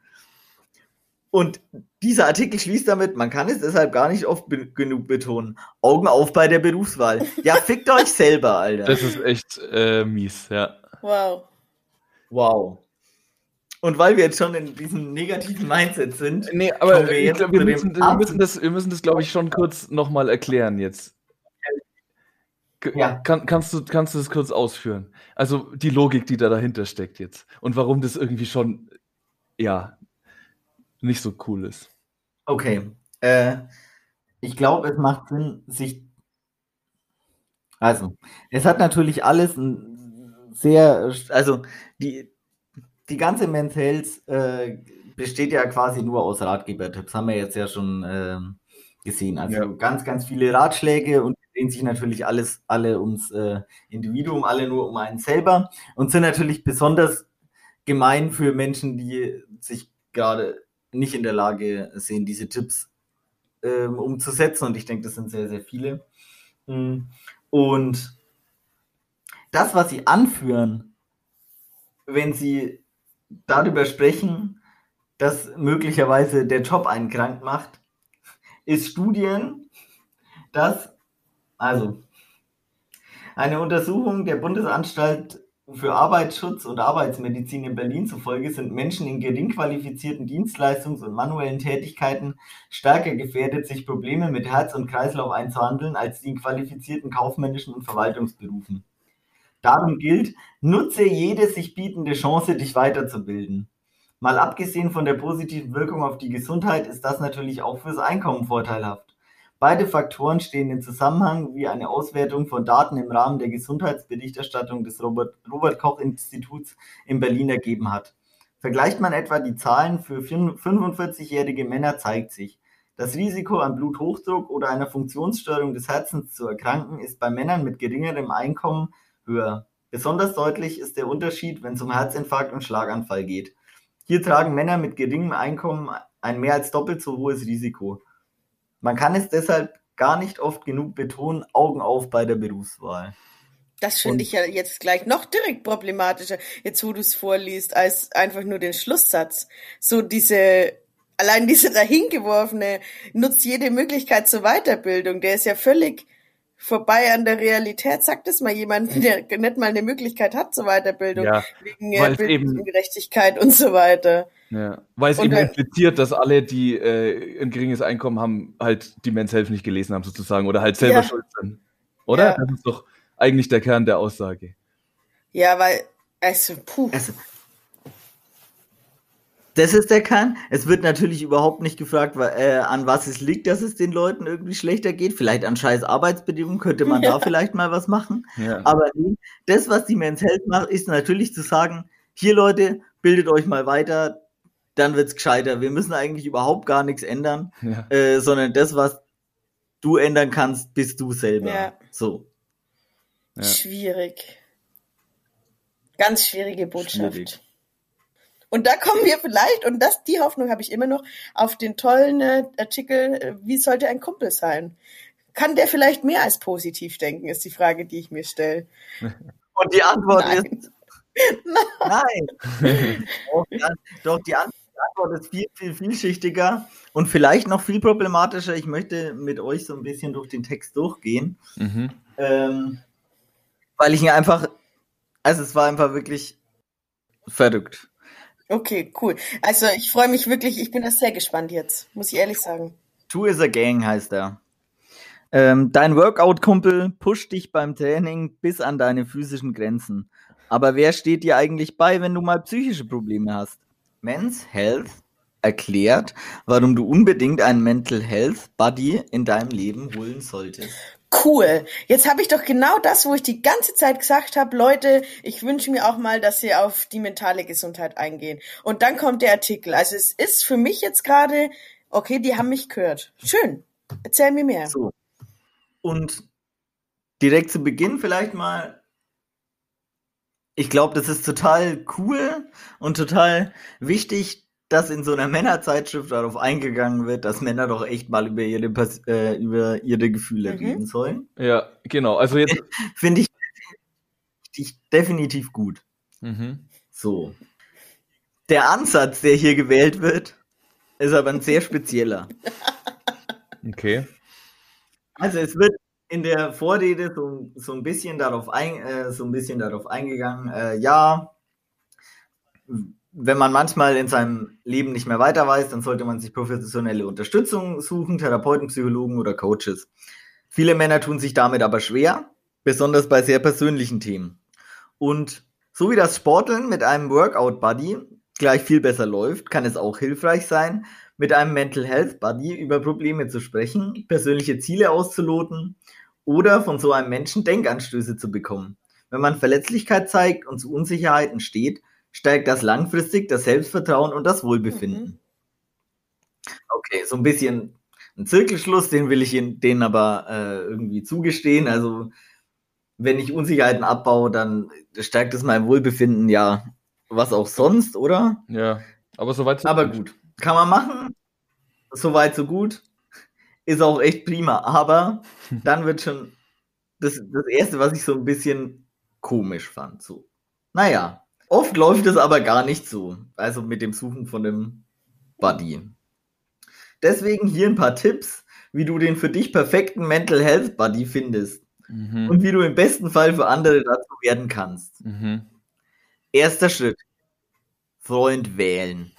Und dieser Artikel schließt damit, man kann es deshalb gar nicht oft be genug betonen. Augen auf bei der Berufswahl. Ja, fickt euch selber, Alter. Das ist echt äh, mies, ja. Wow. Wow. Und weil wir jetzt schon in diesem negativen Mindset sind, nee, aber wir, glaub, wir, müssen, wir, müssen, das, wir müssen das, glaube ich, schon kurz nochmal erklären jetzt. Ja. Kann, kannst, du, kannst du das kurz ausführen? Also die Logik, die da dahinter steckt jetzt. Und warum das irgendwie schon, ja, nicht so cool ist. Okay. Äh, ich glaube, es macht Sinn, sich. Also, es hat natürlich alles ein sehr, also die, die ganze Men's Health äh, besteht ja quasi nur aus Ratgebertipps, haben wir jetzt ja schon äh, gesehen. Also ja. ganz, ganz viele Ratschläge und drehen sich natürlich alles, alle ums äh, Individuum, alle nur um einen selber und sind natürlich besonders gemein für Menschen, die sich gerade nicht in der Lage sehen, diese Tipps ähm, umzusetzen. Und ich denke, das sind sehr, sehr viele. Mm. Und das, was sie anführen, wenn sie darüber sprechen, dass möglicherweise der Job einen krank macht, ist Studien, dass, also, eine Untersuchung der Bundesanstalt für Arbeitsschutz und Arbeitsmedizin in Berlin zufolge sind Menschen in gering qualifizierten Dienstleistungs- und manuellen Tätigkeiten stärker gefährdet, sich Probleme mit Herz und Kreislauf einzuhandeln, als die in qualifizierten kaufmännischen und Verwaltungsberufen. Darum gilt, nutze jede sich bietende Chance, dich weiterzubilden. Mal abgesehen von der positiven Wirkung auf die Gesundheit ist das natürlich auch fürs Einkommen vorteilhaft. Beide Faktoren stehen in Zusammenhang, wie eine Auswertung von Daten im Rahmen der Gesundheitsberichterstattung des Robert, Robert Koch Instituts in Berlin ergeben hat. Vergleicht man etwa die Zahlen für 45-jährige Männer, zeigt sich, das Risiko an Bluthochdruck oder einer Funktionsstörung des Herzens zu erkranken ist bei Männern mit geringerem Einkommen höher. Besonders deutlich ist der Unterschied, wenn es um Herzinfarkt und Schlaganfall geht. Hier tragen Männer mit geringem Einkommen ein mehr als doppelt so hohes Risiko. Man kann es deshalb gar nicht oft genug betonen, Augen auf bei der Berufswahl. Das finde ich ja jetzt gleich noch direkt problematischer, jetzt wo du es vorliest, als einfach nur den Schlusssatz. So diese, allein diese dahingeworfene, nutzt jede Möglichkeit zur Weiterbildung, der ist ja völlig vorbei an der Realität. Sagt es mal jemand, der nicht mal eine Möglichkeit hat zur Weiterbildung, ja, wegen äh, Bildungsungerechtigkeit und so weiter. Ja, weil es und eben dann, impliziert, dass alle, die äh, ein geringes Einkommen haben, halt die Men's Health nicht gelesen haben sozusagen oder halt selber ja. schuld sind. Oder? Ja. Das ist doch eigentlich der Kern der Aussage. Ja, weil, also, puh. Also, das ist der Kern. Es wird natürlich überhaupt nicht gefragt, äh, an was es liegt, dass es den Leuten irgendwie schlechter geht. Vielleicht an scheiß Arbeitsbedingungen könnte man ja. da vielleicht mal was machen. Ja. Aber das, was die Men's Health macht, ist natürlich zu sagen, hier Leute, bildet euch mal weiter, dann wird's gescheiter. Wir müssen eigentlich überhaupt gar nichts ändern, Ja. äh, sondern das, was du ändern kannst, bist du selber. Ja. So. Ja. Schwierig. Ganz schwierige Botschaft. Schwierig. Und da kommen wir vielleicht, und das, die Hoffnung habe ich immer noch, auf den tollen äh, Artikel, äh, wie sollte ein Kumpel sein? Kann der vielleicht mehr als positiv denken, ist die Frage, die ich mir stelle. Und die Antwort Nein. ist nein. doch, ja, doch, die Antwort ist viel, viel vielschichtiger und vielleicht noch viel problematischer. Ich möchte mit euch so ein bisschen durch den Text durchgehen. Mhm. Ähm, weil ich ihn einfach, also es war einfach wirklich verrückt. Okay, cool. Also ich freue mich wirklich, ich bin da sehr gespannt jetzt, muss ich ehrlich sagen. Two is a Gang heißt er. Ähm, dein Workout-Kumpel pusht dich beim Training bis an deine physischen Grenzen. Aber wer steht dir eigentlich bei, wenn du mal psychische Probleme hast? Men's Health erklärt, warum du unbedingt einen Mental Health Buddy in deinem Leben holen solltest. Cool. Jetzt habe ich doch genau das, wo ich die ganze Zeit gesagt habe, Leute, ich wünsche mir auch mal, dass sie auf die mentale Gesundheit eingehen. Und dann kommt der Artikel. Also es ist für mich jetzt gerade, okay, die haben mich gehört. Schön. Erzähl mir mehr. So. Und direkt zu Beginn vielleicht mal, ich glaube, das ist total cool und total wichtig, dass in so einer Männerzeitschrift darauf eingegangen wird, dass Männer doch echt mal über ihre, äh, über ihre Gefühle Mhm. reden sollen. Ja, genau. Also jetzt. Finde ich, ich definitiv gut. Mhm. So. Der Ansatz, der hier gewählt wird, ist aber ein sehr spezieller. Okay. Also es wird in der Vorrede so, so ein bisschen darauf ein, äh, so ein bisschen darauf eingegangen, äh, ja, wenn man manchmal in seinem Leben nicht mehr weiter weiß, dann sollte man sich professionelle Unterstützung suchen, Therapeuten, Psychologen oder Coaches. Viele Männer tun sich damit aber schwer, besonders bei sehr persönlichen Themen. Und so wie das Sporteln mit einem Workout Buddy gleich viel besser läuft, kann es auch hilfreich sein, mit einem Mental Health Buddy über Probleme zu sprechen, persönliche Ziele auszuloten oder von so einem Menschen Denkanstöße zu bekommen. Wenn man Verletzlichkeit zeigt und zu Unsicherheiten steht, steigt das langfristig das Selbstvertrauen und das Wohlbefinden. Okay, so ein bisschen ein Zirkelschluss, den will ich in- denen aber äh, irgendwie zugestehen. Also, wenn ich Unsicherheiten abbaue, dann stärkt es mein Wohlbefinden, ja, was auch sonst, oder? Ja. Aber soweit so Aber gut, kann man machen. Soweit, so gut. Ist auch echt prima. Aber dann wird schon das, das Erste, was ich so ein bisschen komisch fand. So. Naja, oft läuft es aber gar nicht so. Also mit dem Suchen von dem Buddy. Deswegen hier ein paar Tipps, wie du den für dich perfekten Mental Health Buddy findest Mhm. und wie du im besten Fall für andere dazu werden kannst. Mhm. Erster Schritt. Freund wählen.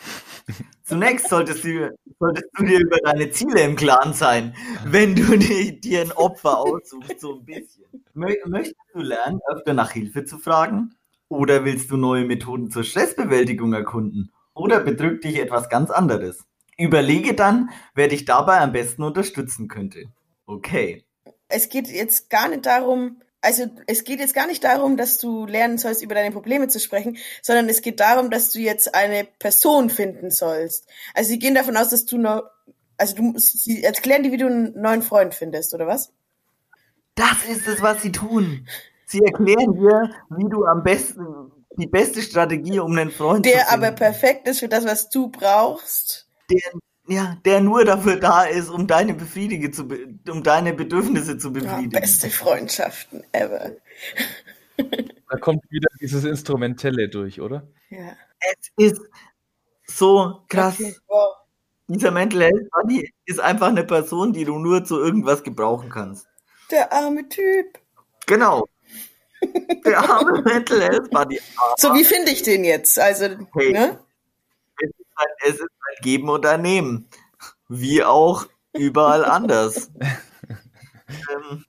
Zunächst solltest du, solltest du dir über deine Ziele im Klaren sein, wenn du dir, dir ein Opfer aussuchst, so ein bisschen. Mö möchtest du lernen, öfter nach Hilfe zu fragen? Oder willst du neue Methoden zur Stressbewältigung erkunden? Oder bedrückt dich etwas ganz anderes? Überlege dann, wer dich dabei am besten unterstützen könnte. Okay. Es geht jetzt gar nicht darum, also es geht jetzt gar nicht darum, dass du lernen sollst, über deine Probleme zu sprechen, sondern es geht darum, dass du jetzt eine Person finden sollst. Also sie gehen davon aus, dass du noch, also du, sie erklären dir, wie du einen neuen Freund findest, oder was? Das ist es, was sie tun. Sie erklären dir, wie du am besten, die beste Strategie, um einen Freund zu Der finden. aber perfekt ist für das, was du brauchst. der, ja, der nur dafür da ist, um deine Befriedige zu, um deine Bedürfnisse zu Ja, befriedigen. beste Freundschaften ever. Da kommt wieder dieses Instrumentelle durch, oder? Ja. es ist so krass. Okay, wow. Dieser Mental Health Buddy ist einfach eine Person, die du nur zu irgendwas gebrauchen kannst. Der arme Typ. Genau. Der arme Mental Health Buddy. So, wie finde ich den jetzt? Also, Hey. ne? Es ist halt, es ist halt Geben und Ernehmen. Wie auch überall anders. ähm,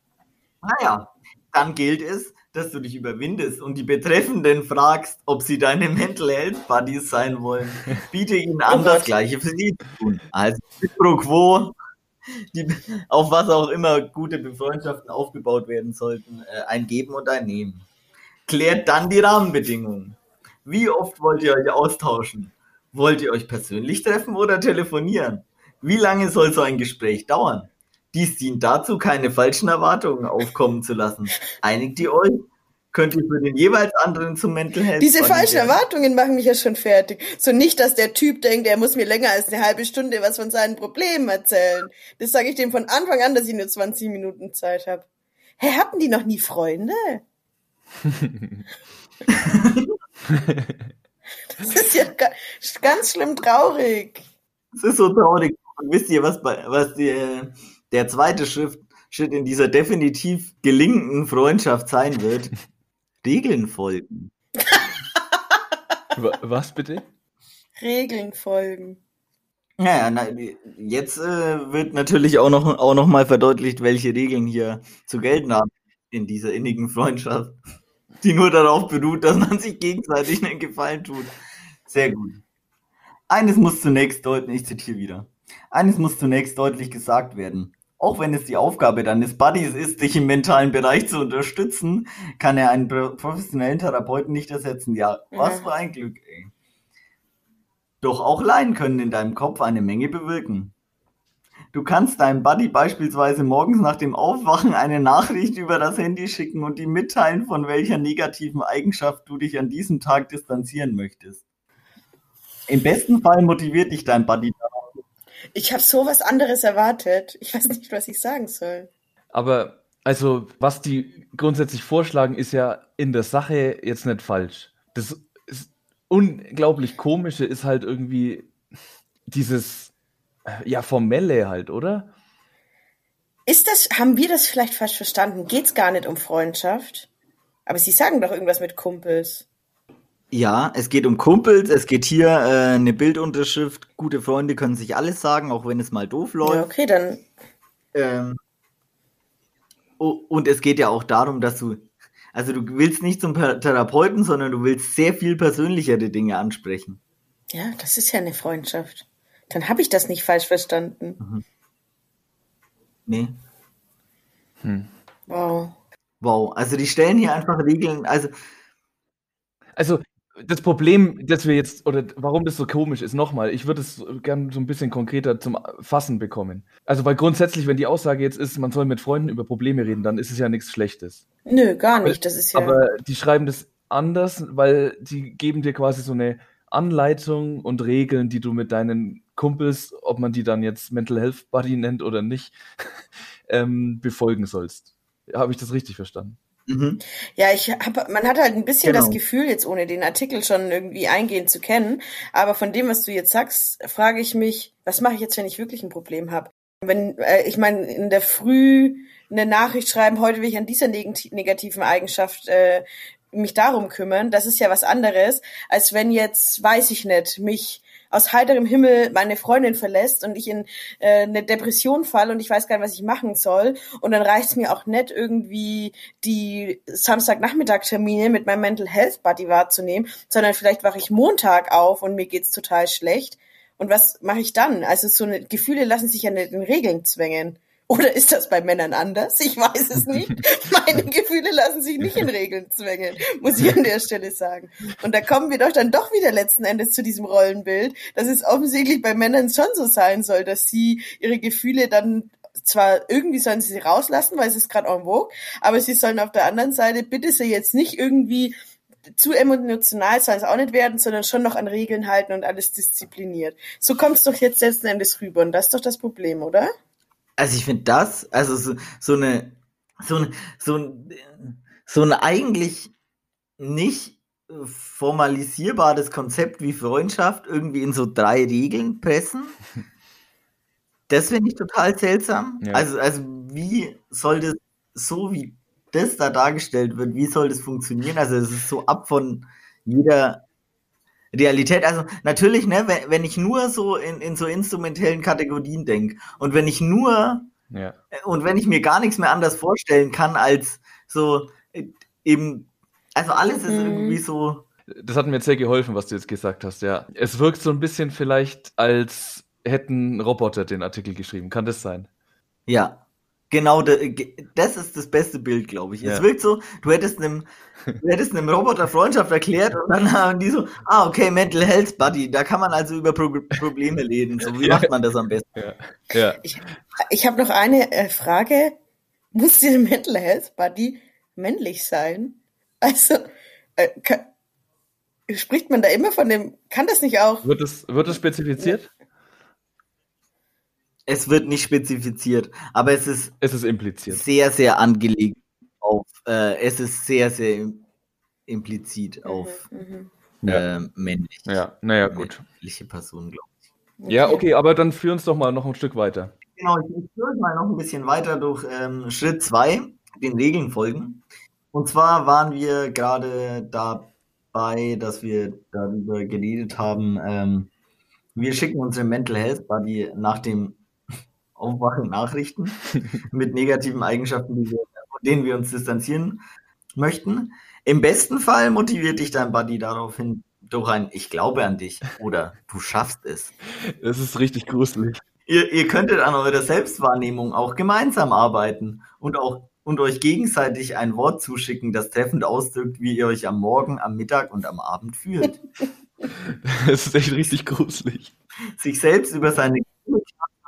naja, dann gilt es, dass du dich überwindest und die Betreffenden fragst, ob sie deine Mental Health Buddies sein wollen. Biete ihnen an, Oh das. Gleiche für sie zu tun. Also, pro quo, die, auf was auch immer gute Befreundschaften aufgebaut werden sollten, äh, ein Geben und ein Nehmen. Klärt dann die Rahmenbedingungen. Wie oft wollt ihr euch austauschen? Wollt ihr euch persönlich treffen oder telefonieren? Wie lange soll so ein Gespräch dauern? Dies dient dazu, keine falschen Erwartungen aufkommen zu lassen. Einigt ihr euch? Könnt ihr für den jeweils anderen zum Mental Health Diese falschen Erwartungen machen mich ja schon fertig. So nicht, dass der Typ denkt, er muss mir länger als eine halbe Stunde was von seinen Problemen erzählen. Das sage ich dem von Anfang an, dass ich nur 20 Minuten Zeit habe. Hä, hatten die noch nie Freunde? das ist ja ganz schlimm traurig. Das ist so traurig. Und wisst ihr, was, bei, was die, der zweite Schritt, Schritt in dieser definitiv gelingenden Freundschaft sein wird? Regeln folgen. was bitte? Regeln folgen. Naja, na, jetzt äh, wird natürlich auch noch, auch noch mal verdeutlicht, welche Regeln hier zu gelten haben in dieser innigen Freundschaft, die nur darauf beruht, dass man sich gegenseitig einen Gefallen tut. Sehr gut. Eines muss zunächst deutlich, ich zitiere wieder, eines muss zunächst deutlich gesagt werden. Auch wenn es die Aufgabe deines Buddies ist, dich im mentalen Bereich zu unterstützen, kann er einen professionellen Therapeuten nicht ersetzen. Ja, was für ein Glück, ey. Doch auch Laien können in deinem Kopf eine Menge bewirken. Du kannst deinem Buddy beispielsweise morgens nach dem Aufwachen eine Nachricht über das Handy schicken und ihm mitteilen, von welcher negativen Eigenschaft du dich an diesem Tag distanzieren möchtest. Im besten Fall motiviert dich dein Buddy. Ich habe so was anderes erwartet. Ich weiß nicht, was ich sagen soll. Aber also, was die grundsätzlich vorschlagen, ist ja in der Sache jetzt nicht falsch. Das ist unglaublich komische ist halt irgendwie dieses äh, ja formelle halt, oder? Ist das haben wir das vielleicht falsch verstanden? Geht's gar nicht um Freundschaft? Aber Sie sagen doch irgendwas mit Kumpels. Ja, es geht um Kumpels, es geht hier äh, eine Bildunterschrift. Gute Freunde können sich alles sagen, auch wenn es mal doof läuft. Ja, okay, dann. Ähm, und es geht ja auch darum, dass du, also du willst nicht zum Therapeuten, sondern du willst sehr viel persönlichere Dinge ansprechen. Ja, das ist ja eine Freundschaft. Dann habe ich das nicht falsch verstanden. Mhm. Nee. Hm. Wow. Wow, also die stellen hier einfach Regeln, also also das Problem, dass wir jetzt, oder warum das so komisch ist, nochmal, ich würde es gerne so ein bisschen konkreter zum Fassen bekommen. Also, weil grundsätzlich, wenn die Aussage jetzt ist, man soll mit Freunden über Probleme reden, dann ist es ja nichts Schlechtes. Nö, gar nicht. Das ist ja. Aber die schreiben das anders, weil die geben dir quasi so eine Anleitung und Regeln, die du mit deinen Kumpels, ob man die dann jetzt Mental Health Buddy nennt oder nicht, ähm, befolgen sollst. Habe ich das richtig verstanden? Mhm. Ja, ich hab, man hat halt ein bisschen genau. das Gefühl, jetzt ohne den Artikel schon irgendwie eingehend zu kennen, aber von dem, was du jetzt sagst, frage ich mich, was mache ich jetzt, wenn ich wirklich ein Problem habe? Wenn, äh, ich meine, in der Früh eine Nachricht schreiben, heute will ich an dieser neg negativen Eigenschaft äh, mich darum kümmern, das ist ja was anderes, als wenn jetzt, weiß ich nicht, mich aus heiterem Himmel meine Freundin verlässt und ich in äh, eine Depression falle und ich weiß gar nicht, was ich machen soll. Und dann reicht es mir auch nicht irgendwie die Samstagnachmittag-Termine mit meinem Mental Health Buddy wahrzunehmen, sondern vielleicht wache ich Montag auf und mir geht's total schlecht. Und was mache ich dann? Also so eine Gefühle lassen sich ja nicht in Regeln zwängen. Oder ist das bei Männern anders? Ich weiß es nicht. Meine Gefühle lassen sich nicht in Regeln zwängen, muss ich an der Stelle sagen. Und da kommen wir doch dann doch wieder letzten Endes zu diesem Rollenbild, dass es offensichtlich bei Männern schon so sein soll, dass sie ihre Gefühle dann zwar irgendwie sollen sie sie rauslassen, weil es ist gerade en vogue, aber sie sollen auf der anderen Seite bitte sie jetzt nicht irgendwie zu emotional sollen es auch nicht werden, sondern schon noch an Regeln halten und alles diszipliniert. So kommt es doch jetzt letzten Endes rüber und das ist doch das Problem, oder? Also ich finde das, also so, so eine, so eine, so ein, so ein eigentlich nicht formalisierbares Konzept wie Freundschaft irgendwie in so drei Regeln pressen. Das finde ich total seltsam. Ja. Also, also wie soll das, so wie das da dargestellt wird, wie soll das funktionieren? Also es ist so ab von jeder Realität, also natürlich, ne, wenn, wenn ich nur so in, in so instrumentellen Kategorien denke und wenn ich nur ja. und wenn ich mir gar nichts mehr anders vorstellen kann als so äh, eben, also alles ist mhm. irgendwie so. Das hat mir jetzt sehr geholfen, was du jetzt gesagt hast, ja. Es wirkt so ein bisschen vielleicht, als hätten Roboter den Artikel geschrieben. Kann das sein? Ja. Genau, das ist das beste Bild, glaube ich. Ja. Es wirkt so, du hättest einem, du hättest einem Roboter Freundschaft erklärt und dann haben die so, ah, okay, Mental Health Buddy, da kann man also über Pro Probleme reden. So, wie ja. macht man das am besten? Ja. ja. Ich, ich habe noch eine äh, Frage. Muss der Mental Health Buddy männlich sein? Also, äh, kann, spricht man da immer von dem, kann das nicht auch? Wird es, wird es spezifiziert? Es wird nicht spezifiziert, aber es ist, es ist impliziert. sehr, sehr angelegt auf, äh, es ist sehr, sehr implizit mhm, auf mhm. Äh, männlich. Ja, naja, gut. Männliche Personen, glaube ich. Okay. Ja, okay, aber dann führ uns doch mal noch ein Stück weiter. Genau, ich führe mal noch ein bisschen weiter durch ähm, Schritt 2, den Regeln folgen. Und zwar waren wir gerade dabei, dass wir darüber geredet haben, ähm, wir schicken unsere Mental Health Buddy nach dem aufwachen Nachrichten mit negativen Eigenschaften, wir, von denen wir uns distanzieren möchten. Im besten Fall motiviert dich dein Buddy daraufhin durch ein Ich glaube an dich oder du schaffst es. Das ist richtig gruselig. Ihr, ihr könntet an eurer Selbstwahrnehmung auch gemeinsam arbeiten und auch und euch gegenseitig ein Wort zuschicken, das treffend ausdrückt, wie ihr euch am Morgen, am Mittag und am Abend fühlt. Das ist echt richtig gruselig. Sich selbst über seine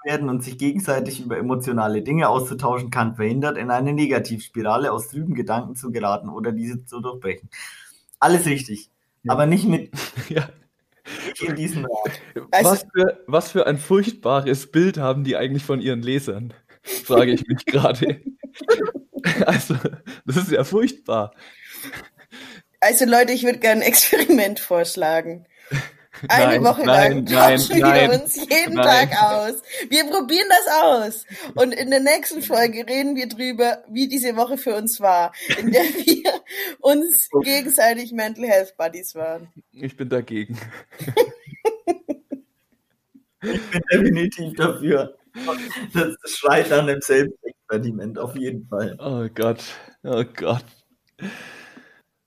werden und sich gegenseitig über emotionale Dinge auszutauschen kann, verhindert, in eine Negativspirale aus trüben Gedanken zu geraten oder diese zu durchbrechen. Alles richtig. Ja. Aber nicht mit ja. in diesem Ort. Also, was, für, was für ein furchtbares Bild haben die eigentlich von ihren Lesern? Frage ich mich gerade. also, das ist ja furchtbar. Also Leute, ich würde gerne ein Experiment vorschlagen. Eine nein, Woche nein, lang tauschen nein, wir uns jeden Tag aus. Wir probieren das aus. Und in der nächsten Folge reden wir drüber, wie diese Woche für uns war, in der wir uns gegenseitig Mental Health Buddies waren. Ich bin dagegen. ich bin definitiv dafür. Das schreit nach einem Selbstexperiment, auf jeden Fall. Oh Gott, oh Gott.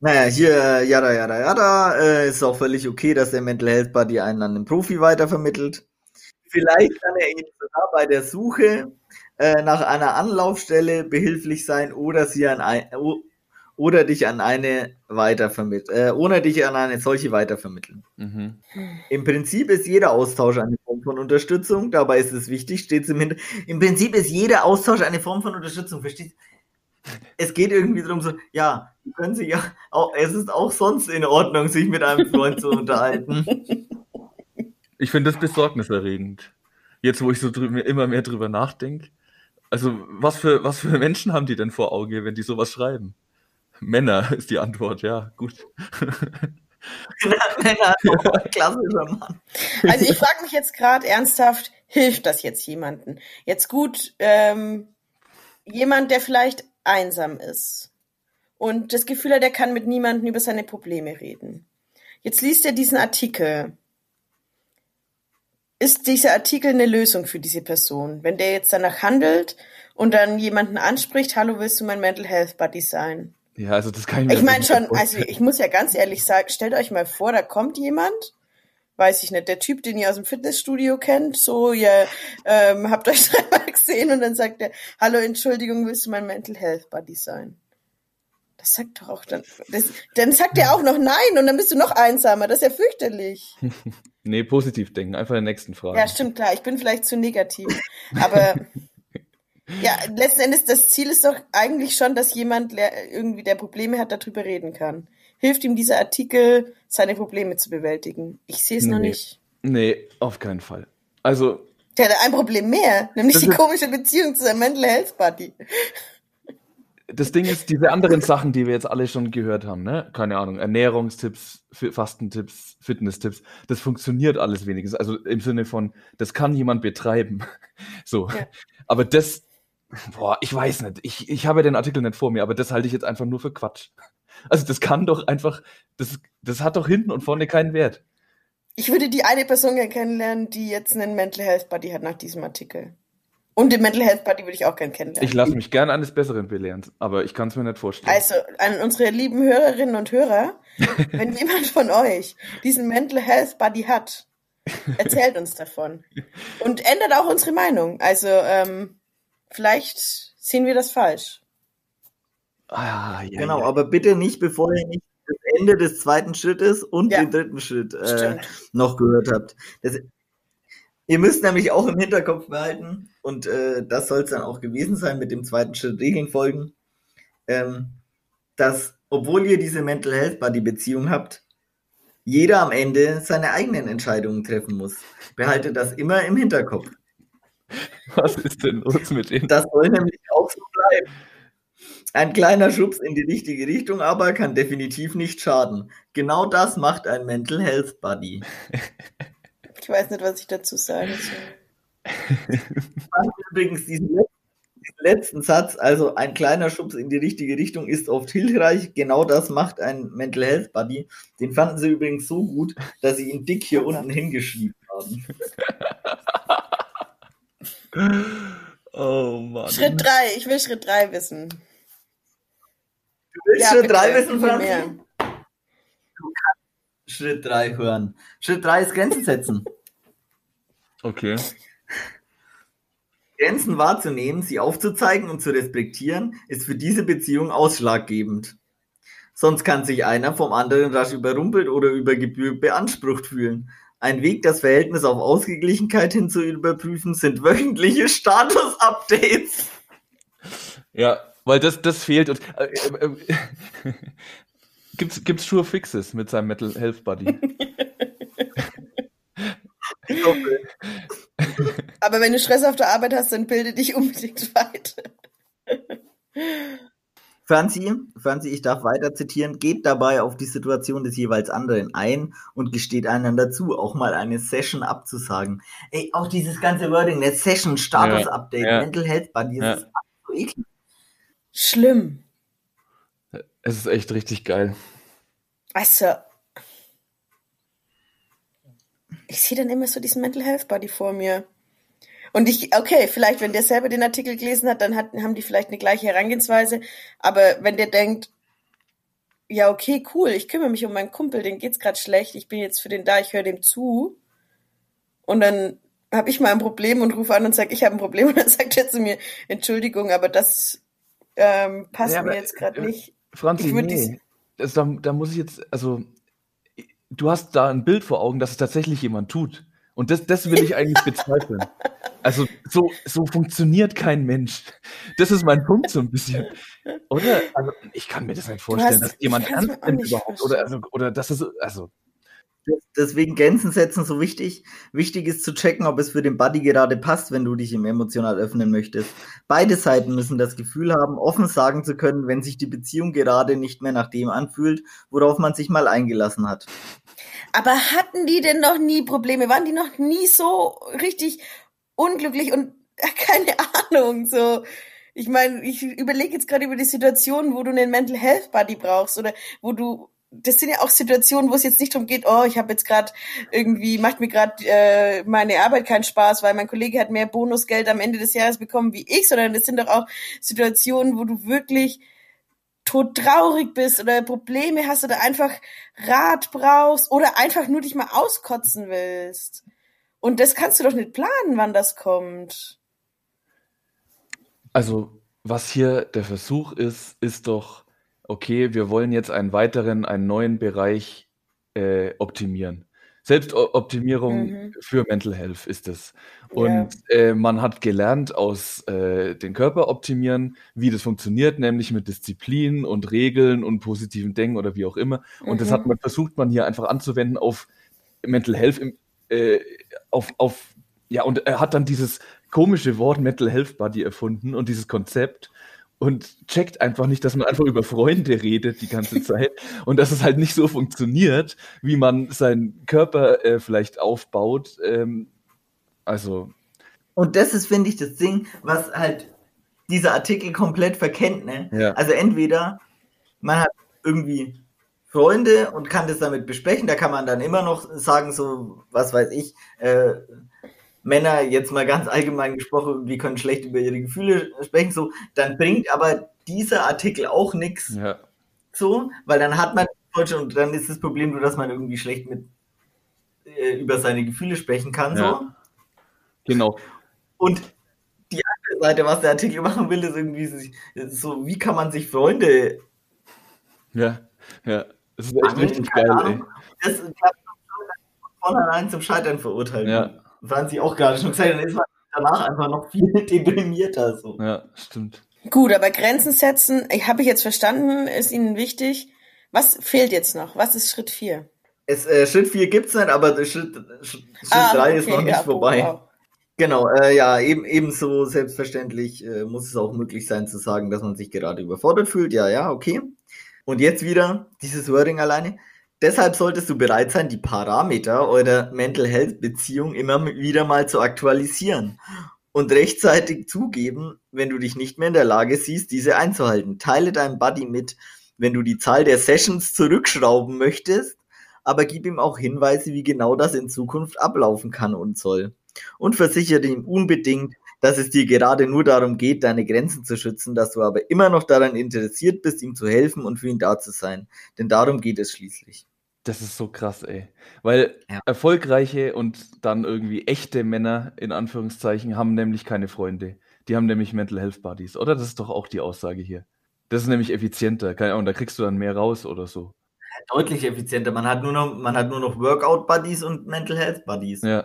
Naja, hier, jada, jada, jada, äh, ist auch völlig okay, dass der Mental Health Buddy einen an den Profi weitervermittelt. Vielleicht kann er Ihnen sogar bei der Suche äh, nach einer Anlaufstelle behilflich sein oder sie an ein, oder dich an eine weitervermitteln, äh, ohne dich an eine solche weitervermitteln. Mhm. Im Prinzip ist jeder Austausch eine Form von Unterstützung. Dabei ist es wichtig, steht im Hintergrund. Im Prinzip ist jeder Austausch eine Form von Unterstützung. Verstehst? Es geht irgendwie darum, so, ja, können Sie ja, auch, es ist auch sonst in Ordnung, sich mit einem Freund zu unterhalten. Ich finde das besorgniserregend. Jetzt, wo ich so drüber, immer mehr drüber nachdenke. Also, was für, was für Menschen haben die denn vor Auge, wenn die sowas schreiben? Männer ist die Antwort, ja, gut. Männer, klassischer Mann. Also ich frage mich jetzt gerade ernsthaft, hilft das jetzt jemandem? Jetzt gut, ähm, jemand, der vielleicht einsam ist und das Gefühl hat, er kann mit niemandem über seine Probleme reden. Jetzt liest er diesen Artikel. Ist dieser Artikel eine Lösung für diese Person? Wenn der jetzt danach handelt und dann jemanden anspricht, hallo, willst du mein Mental Health Buddy sein? Ja, also das kann ich mir Ich meine schon, also ich muss ja ganz ehrlich sagen, stellt euch mal vor, da kommt jemand, weiß ich nicht, der Typ, den ihr aus dem Fitnessstudio kennt, so, ihr ähm, habt euch dreimal gesehen und dann sagt er, hallo, Entschuldigung, willst du mein Mental Health Buddy sein? Das sagt doch auch dann, das, dann sagt er auch noch nein und dann bist du noch einsamer, das ist ja fürchterlich. nee, positiv denken, einfach in der nächsten Frage. Ja, stimmt, klar, ich bin vielleicht zu negativ, aber ja, letzten Endes, das Ziel ist doch eigentlich schon, dass jemand irgendwie, der Probleme hat, darüber reden kann hilft ihm dieser Artikel, seine Probleme zu bewältigen? Ich sehe es nee, noch nicht. Nee, auf keinen Fall. Also. Der hat ein Problem mehr, nämlich die komische Beziehung zu seinem Mental Health Buddy. Das Ding ist, diese anderen Sachen, die wir jetzt alle schon gehört haben, ne? Keine Ahnung, Ernährungstipps, Fastentipps, Fitnesstipps, das funktioniert alles wenigstens. Also im Sinne von, das kann jemand betreiben. So. Ja. Aber das, boah, ich weiß nicht. Ich, ich habe den Artikel nicht vor mir, aber das halte ich jetzt einfach nur für Quatsch. Also das kann doch einfach, das, das hat doch hinten und vorne keinen Wert. Ich würde die eine Person gerne kennenlernen, die jetzt einen Mental Health Buddy hat nach diesem Artikel. Und den Mental Health Buddy würde ich auch gerne kennenlernen. Ich lasse mich gerne eines Besseren belehren, aber ich kann es mir nicht vorstellen. Also an unsere lieben Hörerinnen und Hörer, wenn jemand von euch diesen Mental Health Buddy hat, erzählt uns davon. Und ändert auch unsere Meinung. Also ähm, vielleicht Sehen wir das falsch? Ah, ja, genau, ja. aber bitte nicht, bevor ihr nicht das Ende des zweiten Schrittes und ja. den dritten Schritt äh, noch gehört habt. Das, ihr müsst nämlich auch im Hinterkopf behalten, und äh, das soll es dann auch gewesen sein mit dem zweiten Schritt Regeln folgen, ähm, dass, obwohl ihr diese Mental Health Buddy Beziehung habt, jeder am Ende seine eigenen Entscheidungen treffen muss. Behaltet das immer im Hinterkopf. Was ist denn los mit ihm? Das soll nämlich auch so bleiben. Ein kleiner Schubs in die richtige Richtung aber kann definitiv nicht schaden. Genau das macht ein Mental Health Buddy. Ich weiß nicht, was ich dazu sagen soll. Übrigens diesen letzten Satz, also ein kleiner Schubs in die richtige Richtung ist oft hilfreich. Genau das macht ein Mental Health Buddy. Den fanden sie übrigens so gut, dass sie ihn dick hier unten hingeschrieben haben. Oh Mann. Schritt 3, ich will Schritt 3 wissen. Du willst ja, Schritt 3 wissen, Franzi? Du kannst Schritt 3 hören. Schritt 3 ist Grenzen setzen. Okay. Grenzen wahrzunehmen, sie aufzuzeigen und zu respektieren, ist für diese Beziehung ausschlaggebend. Sonst kann sich einer vom anderen rasch überrumpelt oder über Gebühr beansprucht fühlen. Ein Weg, das Verhältnis auf Ausgeglichenheit hin zu überprüfen, sind wöchentliche Status-Updates. Ja, weil das, das fehlt. Und, äh, äh, äh, gibt's, gibt's Sure Fixes mit seinem Metal Health Buddy? Aber wenn du Stress auf der Arbeit hast, dann bilde dich unbedingt weiter. Franzi, Franzi, ich darf weiter zitieren, geht dabei auf die Situation des jeweils anderen ein und gesteht einander zu, auch mal eine Session abzusagen. Ey, auch dieses ganze Wording, der Session, Status Update, ja, Mental Health Buddy, das ja. ist so eklig. Schlimm. Es ist echt richtig geil. Also, ich sehe dann immer so diesen Mental Health Buddy vor mir. Und ich, okay, vielleicht, wenn der selber den Artikel gelesen hat, dann hat, haben die vielleicht eine gleiche Herangehensweise. Aber wenn der denkt, ja, okay, cool, ich kümmere mich um meinen Kumpel, den geht's gerade schlecht, ich bin jetzt für den da, ich höre dem zu. Und dann habe ich mal ein Problem und rufe an und sage, ich habe ein Problem. Und dann sagt er zu mir, Entschuldigung, aber das ähm, passt ja, mir jetzt gerade äh, nicht. Franzi, nee. Das, da, da muss ich jetzt, also du hast da ein Bild vor Augen, dass es tatsächlich jemand tut. Und das, das will ich eigentlich bezweifeln. Also so, so funktioniert kein Mensch. Das ist mein Punkt so ein bisschen. Oder? Also ich kann mir das nicht vorstellen, hast, dass jemand ernst nimmt überhaupt. Oder, also, oder dass es, also. Deswegen Grenzen setzen so wichtig. Wichtig ist zu checken, ob es für den Buddy gerade passt, wenn du dich ihm emotional öffnen möchtest. Beide Seiten müssen das Gefühl haben, offen sagen zu können, wenn sich die Beziehung gerade nicht mehr nach dem anfühlt, worauf man sich mal eingelassen hat. Aber hatten die denn noch nie Probleme? Waren die noch nie so richtig unglücklich und keine Ahnung, so. Ich meine, ich überlege jetzt gerade über die Situation, wo du einen Mental Health Buddy brauchst oder wo du das sind ja auch Situationen, wo es jetzt nicht darum geht, oh, ich habe jetzt gerade irgendwie, macht mir gerade äh, meine Arbeit keinen Spaß, weil mein Kollege hat mehr Bonusgeld am Ende des Jahres bekommen wie ich, sondern das sind doch auch Situationen, wo du wirklich todtraurig bist oder Probleme hast oder einfach Rat brauchst oder einfach nur dich mal auskotzen willst. Und das kannst du doch nicht planen, wann das kommt. Also, was hier der Versuch ist, ist doch, okay, wir wollen jetzt einen weiteren, einen neuen Bereich äh, optimieren. Selbstoptimierung mhm. für Mental Health ist es. Und ja. äh, man hat gelernt aus äh, den Körper optimieren, wie das funktioniert, nämlich mit Disziplin und Regeln und positiven Denken oder wie auch immer. Und mhm. das hat man versucht, man hier einfach anzuwenden auf Mental Health, im, äh, auf, auf, ja, und er hat dann dieses komische Wort Mental Health Buddy erfunden und dieses Konzept und checkt einfach nicht, dass man einfach über Freunde redet die ganze Zeit und dass es halt nicht so funktioniert, wie man seinen Körper äh, vielleicht aufbaut. Ähm, also. Und das ist, finde ich, das Ding, was halt dieser Artikel komplett verkennt. Ne? Ja. Also entweder man hat irgendwie Freunde und kann das damit besprechen, da kann man dann immer noch sagen, so, was weiß ich, äh, Männer, jetzt mal ganz allgemein gesprochen, die können schlecht über ihre Gefühle sprechen, so, dann bringt aber dieser Artikel auch nichts. Ja. So, weil dann hat man Deutsche und dann ist das Problem nur, dass man irgendwie schlecht mit äh, über seine Gefühle sprechen kann. Ja. So. Genau. Und die andere Seite, was der Artikel machen will, ist irgendwie so, wie kann man sich Freunde. Ja, ja. Das ist echt richtig geil, Ahnung. ey. Das klappt von vornherein zum Scheitern verurteilt. Ja. Franzi auch gerade schon gesagt, dann ist man danach einfach noch viel deprimierter. So. Ja, stimmt. Gut, aber Grenzen setzen, ich habe ich jetzt verstanden, ist Ihnen wichtig. Was fehlt jetzt noch? Was ist Schritt 4? Es, äh, Schritt 4 gibt es nicht, aber Schritt, Schritt ah, 3 okay, ist noch nicht ja, vorbei. Wow. Genau, äh, ja, eben, ebenso selbstverständlich äh, muss es auch möglich sein zu sagen, dass man sich gerade überfordert fühlt. Ja, ja, okay. Und jetzt wieder dieses Wording alleine. Deshalb solltest du bereit sein, die Parameter eurer Mental Health Beziehung immer wieder mal zu aktualisieren und rechtzeitig zugeben, wenn du dich nicht mehr in der Lage siehst, diese einzuhalten. Teile deinem Buddy mit, wenn du die Zahl der Sessions zurückschrauben möchtest, aber gib ihm auch Hinweise, wie genau das in Zukunft ablaufen kann und soll. Und versichere ihm unbedingt, dass es dir gerade nur darum geht, deine Grenzen zu schützen, dass du aber immer noch daran interessiert bist, ihm zu helfen und für ihn da zu sein. Denn darum geht es schließlich. Das ist so krass, ey. Weil ja. erfolgreiche und dann irgendwie echte Männer, in Anführungszeichen, haben nämlich keine Freunde. Die haben nämlich Mental Health Buddies, oder? Das ist doch auch die Aussage hier. Das ist nämlich effizienter. Keine Ahnung, da kriegst du dann mehr raus oder so. Deutlich effizienter. Man hat nur noch, man hat nur noch Workout Buddies und Mental Health Buddies. Ja.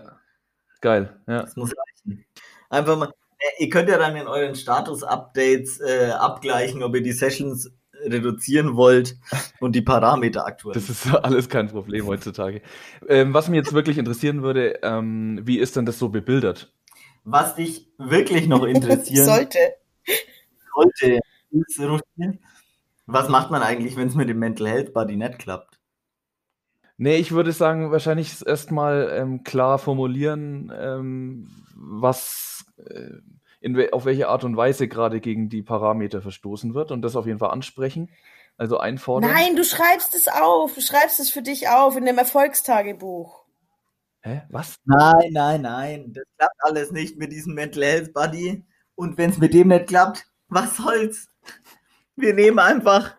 Geil, ja. Das muss reichen. Einfach mal, äh, ihr könnt ja dann in euren Status-Updates äh, abgleichen, ob ihr die Sessions reduzieren wollt und die Parameter aktuell. Das ist alles kein Problem heutzutage. Ähm, was mich jetzt wirklich interessieren würde, ähm, wie ist denn das so bebildert? Was dich wirklich noch interessieren sollte, sollte ist, was macht man eigentlich, wenn es mit dem Mental Health Body nicht klappt? Nee, ich würde sagen, wahrscheinlich erstmal ähm, klar formulieren, ähm, was äh, in, auf welche Art und Weise gerade gegen die Parameter verstoßen wird und das auf jeden Fall ansprechen. Also einfordern. Nein, du schreibst es auf. Du schreibst es für dich auf in dem Erfolgstagebuch. Hä? Was? Nein, nein, nein. Das klappt alles nicht mit diesem Mental Health Buddy. Und wenn es mit dem nicht klappt, was soll's? Wir nehmen einfach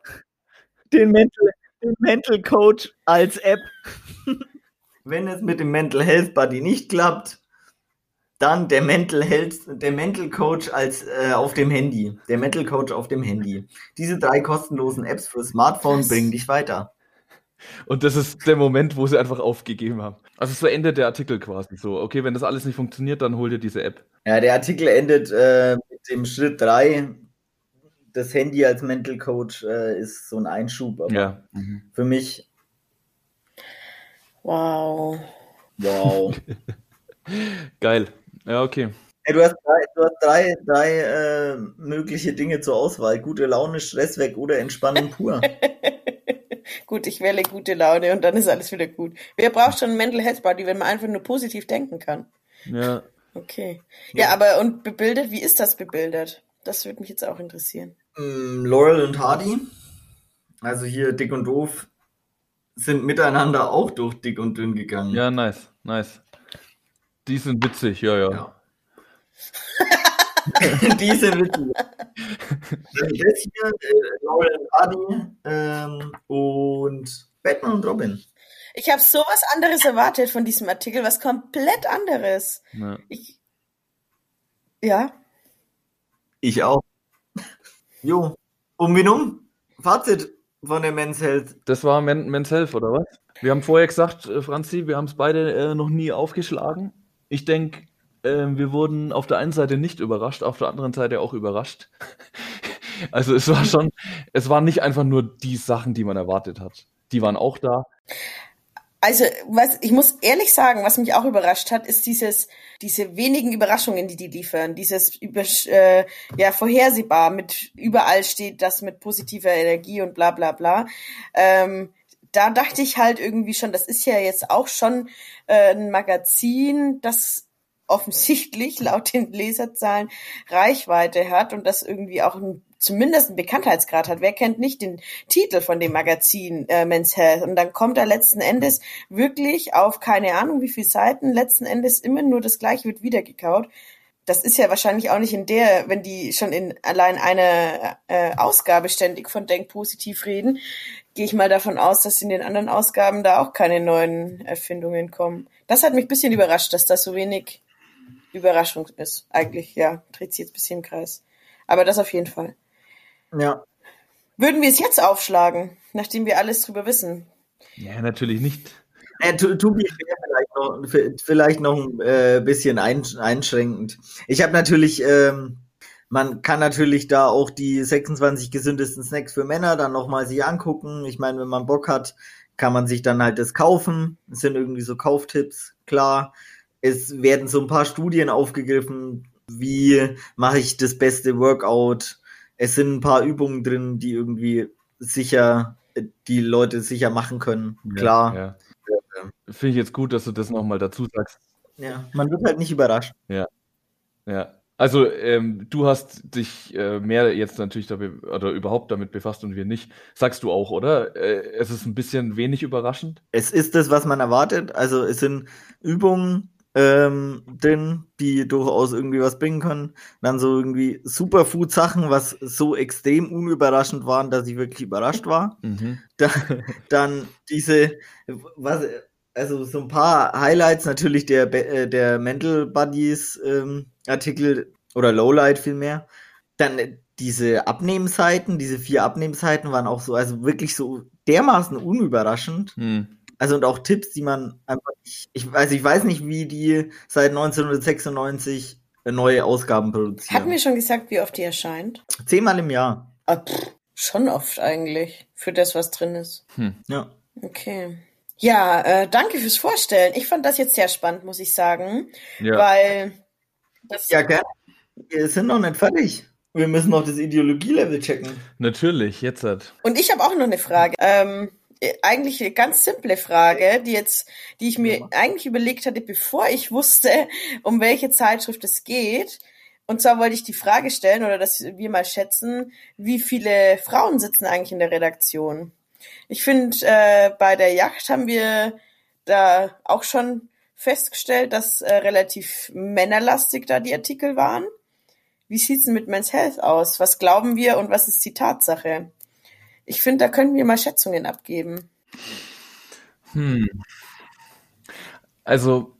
den Mental, den Mental Coach als App. wenn es mit dem Mental Health Buddy nicht klappt, dann der Mental Health, der Mental Coach als äh, auf dem Handy. Der Mental Coach auf dem Handy. Diese drei kostenlosen Apps für Smartphone bringen dich weiter. Und das ist der Moment, wo sie einfach aufgegeben haben. Also so endet der Artikel quasi so. Okay, wenn das alles nicht funktioniert, dann hol dir diese App. Ja, der Artikel endet äh, mit dem Schritt 3. Das Handy als Mental Coach äh, ist so ein Einschub. Aber ja. Mhm. für mich. Wow. Wow. Geil. Ja, okay. Hey, du hast drei, du hast drei, drei äh, mögliche Dinge zur Auswahl. Gute Laune, Stress weg oder Entspannung pur. gut, ich wähle gute Laune und dann ist alles wieder gut. Wer braucht schon einen Mental Health Body, wenn man einfach nur positiv denken kann? Ja. Okay. Ja, ja aber und bebildet, wie ist das bebildet? Das würde mich jetzt auch interessieren. Mm, Laurel und Hardy, also hier dick und doof, sind miteinander auch durch dick und dünn gegangen. Ja, nice, nice. Die sind witzig, ja, ja. ja. die sind witzig. Das hier, äh, Lauren Hardy ähm, und Batman und Robin. Ich habe sowas anderes erwartet von diesem Artikel, was komplett anderes. Ja. Ich, ja. Ich auch. Jo, um wie um? Fazit von der Men's Health. Das war Men Men's Health, oder was? Wir haben vorher gesagt, äh, Franzi, wir haben es beide äh, noch nie aufgeschlagen. Ich denke, äh, wir wurden auf der einen Seite nicht überrascht, auf der anderen Seite auch überrascht. also es war schon, es waren nicht einfach nur die Sachen, die man erwartet hat. Die waren auch da. Also, was, ich muss ehrlich sagen, was mich auch überrascht hat, ist dieses, diese wenigen Überraschungen, die die liefern. Dieses über, äh, ja, vorhersehbar mit überall steht das mit positiver Energie und bla, bla, bla. Ähm, da dachte ich halt irgendwie schon, das ist ja jetzt auch schon äh, ein Magazin, das offensichtlich laut den Leserzahlen Reichweite hat und das irgendwie auch ein, zumindest einen Bekanntheitsgrad hat. Wer kennt nicht den Titel von dem Magazin äh, Men's Health? Und dann kommt er letzten Endes wirklich auf keine Ahnung wie viele Seiten, letzten Endes immer nur das gleiche wird wiedergekaut das ist ja wahrscheinlich auch nicht in der, wenn die schon in allein einer äh, Ausgabe ständig von Denk positiv reden, gehe ich mal davon aus, dass in den anderen Ausgaben da auch keine neuen Erfindungen kommen. Das hat mich ein bisschen überrascht, dass da so wenig Überraschung ist. Eigentlich, ja, dreht sich jetzt ein bisschen im Kreis. Aber das auf jeden Fall. Ja. Würden wir es jetzt aufschlagen, nachdem wir alles drüber wissen? Ja, natürlich nicht. Äh, Tobi vielleicht noch, vielleicht noch ein äh, bisschen einschränkend. Ich habe natürlich, ähm, man kann natürlich da auch die 26 gesündesten Snacks für Männer dann nochmal sich angucken. Ich meine, wenn man Bock hat, kann man sich dann halt das kaufen. Es sind irgendwie so Kauftipps, klar. Es werden so ein paar Studien aufgegriffen, wie mache ich das beste Workout. Es sind ein paar Übungen drin, die irgendwie sicher, die Leute sicher machen können. Klar. Ja, ja. Finde ich jetzt gut, dass du das nochmal dazu sagst. Ja, man wird halt nicht überrascht. Ja. Ja. Also ähm, du hast dich äh, mehr jetzt natürlich oder überhaupt damit befasst und wir nicht. Sagst du auch, oder? Äh, es ist ein bisschen wenig überraschend. Es ist das, was man erwartet. Also es sind Übungen ähm, drin, die durchaus irgendwie was bringen können. Dann so irgendwie Superfood-Sachen, was so extrem unüberraschend waren, dass ich wirklich überrascht war. Mhm. Da, dann diese, was, also so ein paar Highlights natürlich der, äh, der Mental Buddies ähm, Artikel oder Lowlight vielmehr. Dann diese Abnehmseiten, diese vier Abnehmseiten waren auch so, also wirklich so dermaßen unüberraschend. Hm. Also und auch Tipps, die man einfach nicht, ich, also ich weiß nicht, wie die seit 1996 neue Ausgaben produzieren. Hatten wir schon gesagt, wie oft die erscheint? Zehnmal im Jahr. Ah, pff, schon oft eigentlich, für das, was drin ist. Hm. Ja. Okay. Ja, äh, danke fürs Vorstellen. Ich fand das jetzt sehr spannend, muss ich sagen. Ja. Weil das. Ja, gerne. Wir sind noch nicht fertig. Wir müssen noch das Ideologielevel checken. Natürlich, jetzt hat. Und ich habe auch noch eine Frage. Ähm, eigentlich eine ganz simple Frage, die jetzt, die ich mir eigentlich überlegt hatte, bevor ich wusste, um welche Zeitschrift es geht. Und zwar wollte ich die Frage stellen oder dass wir mal schätzen, wie viele Frauen sitzen eigentlich in der Redaktion? Ich finde, äh, bei der Yacht haben wir da auch schon festgestellt, dass äh, relativ männerlastig da die Artikel waren. Wie sieht's denn mit Men's Health aus? Was glauben wir und was ist die Tatsache? Ich finde, da können wir mal Schätzungen abgeben. Hm. Also,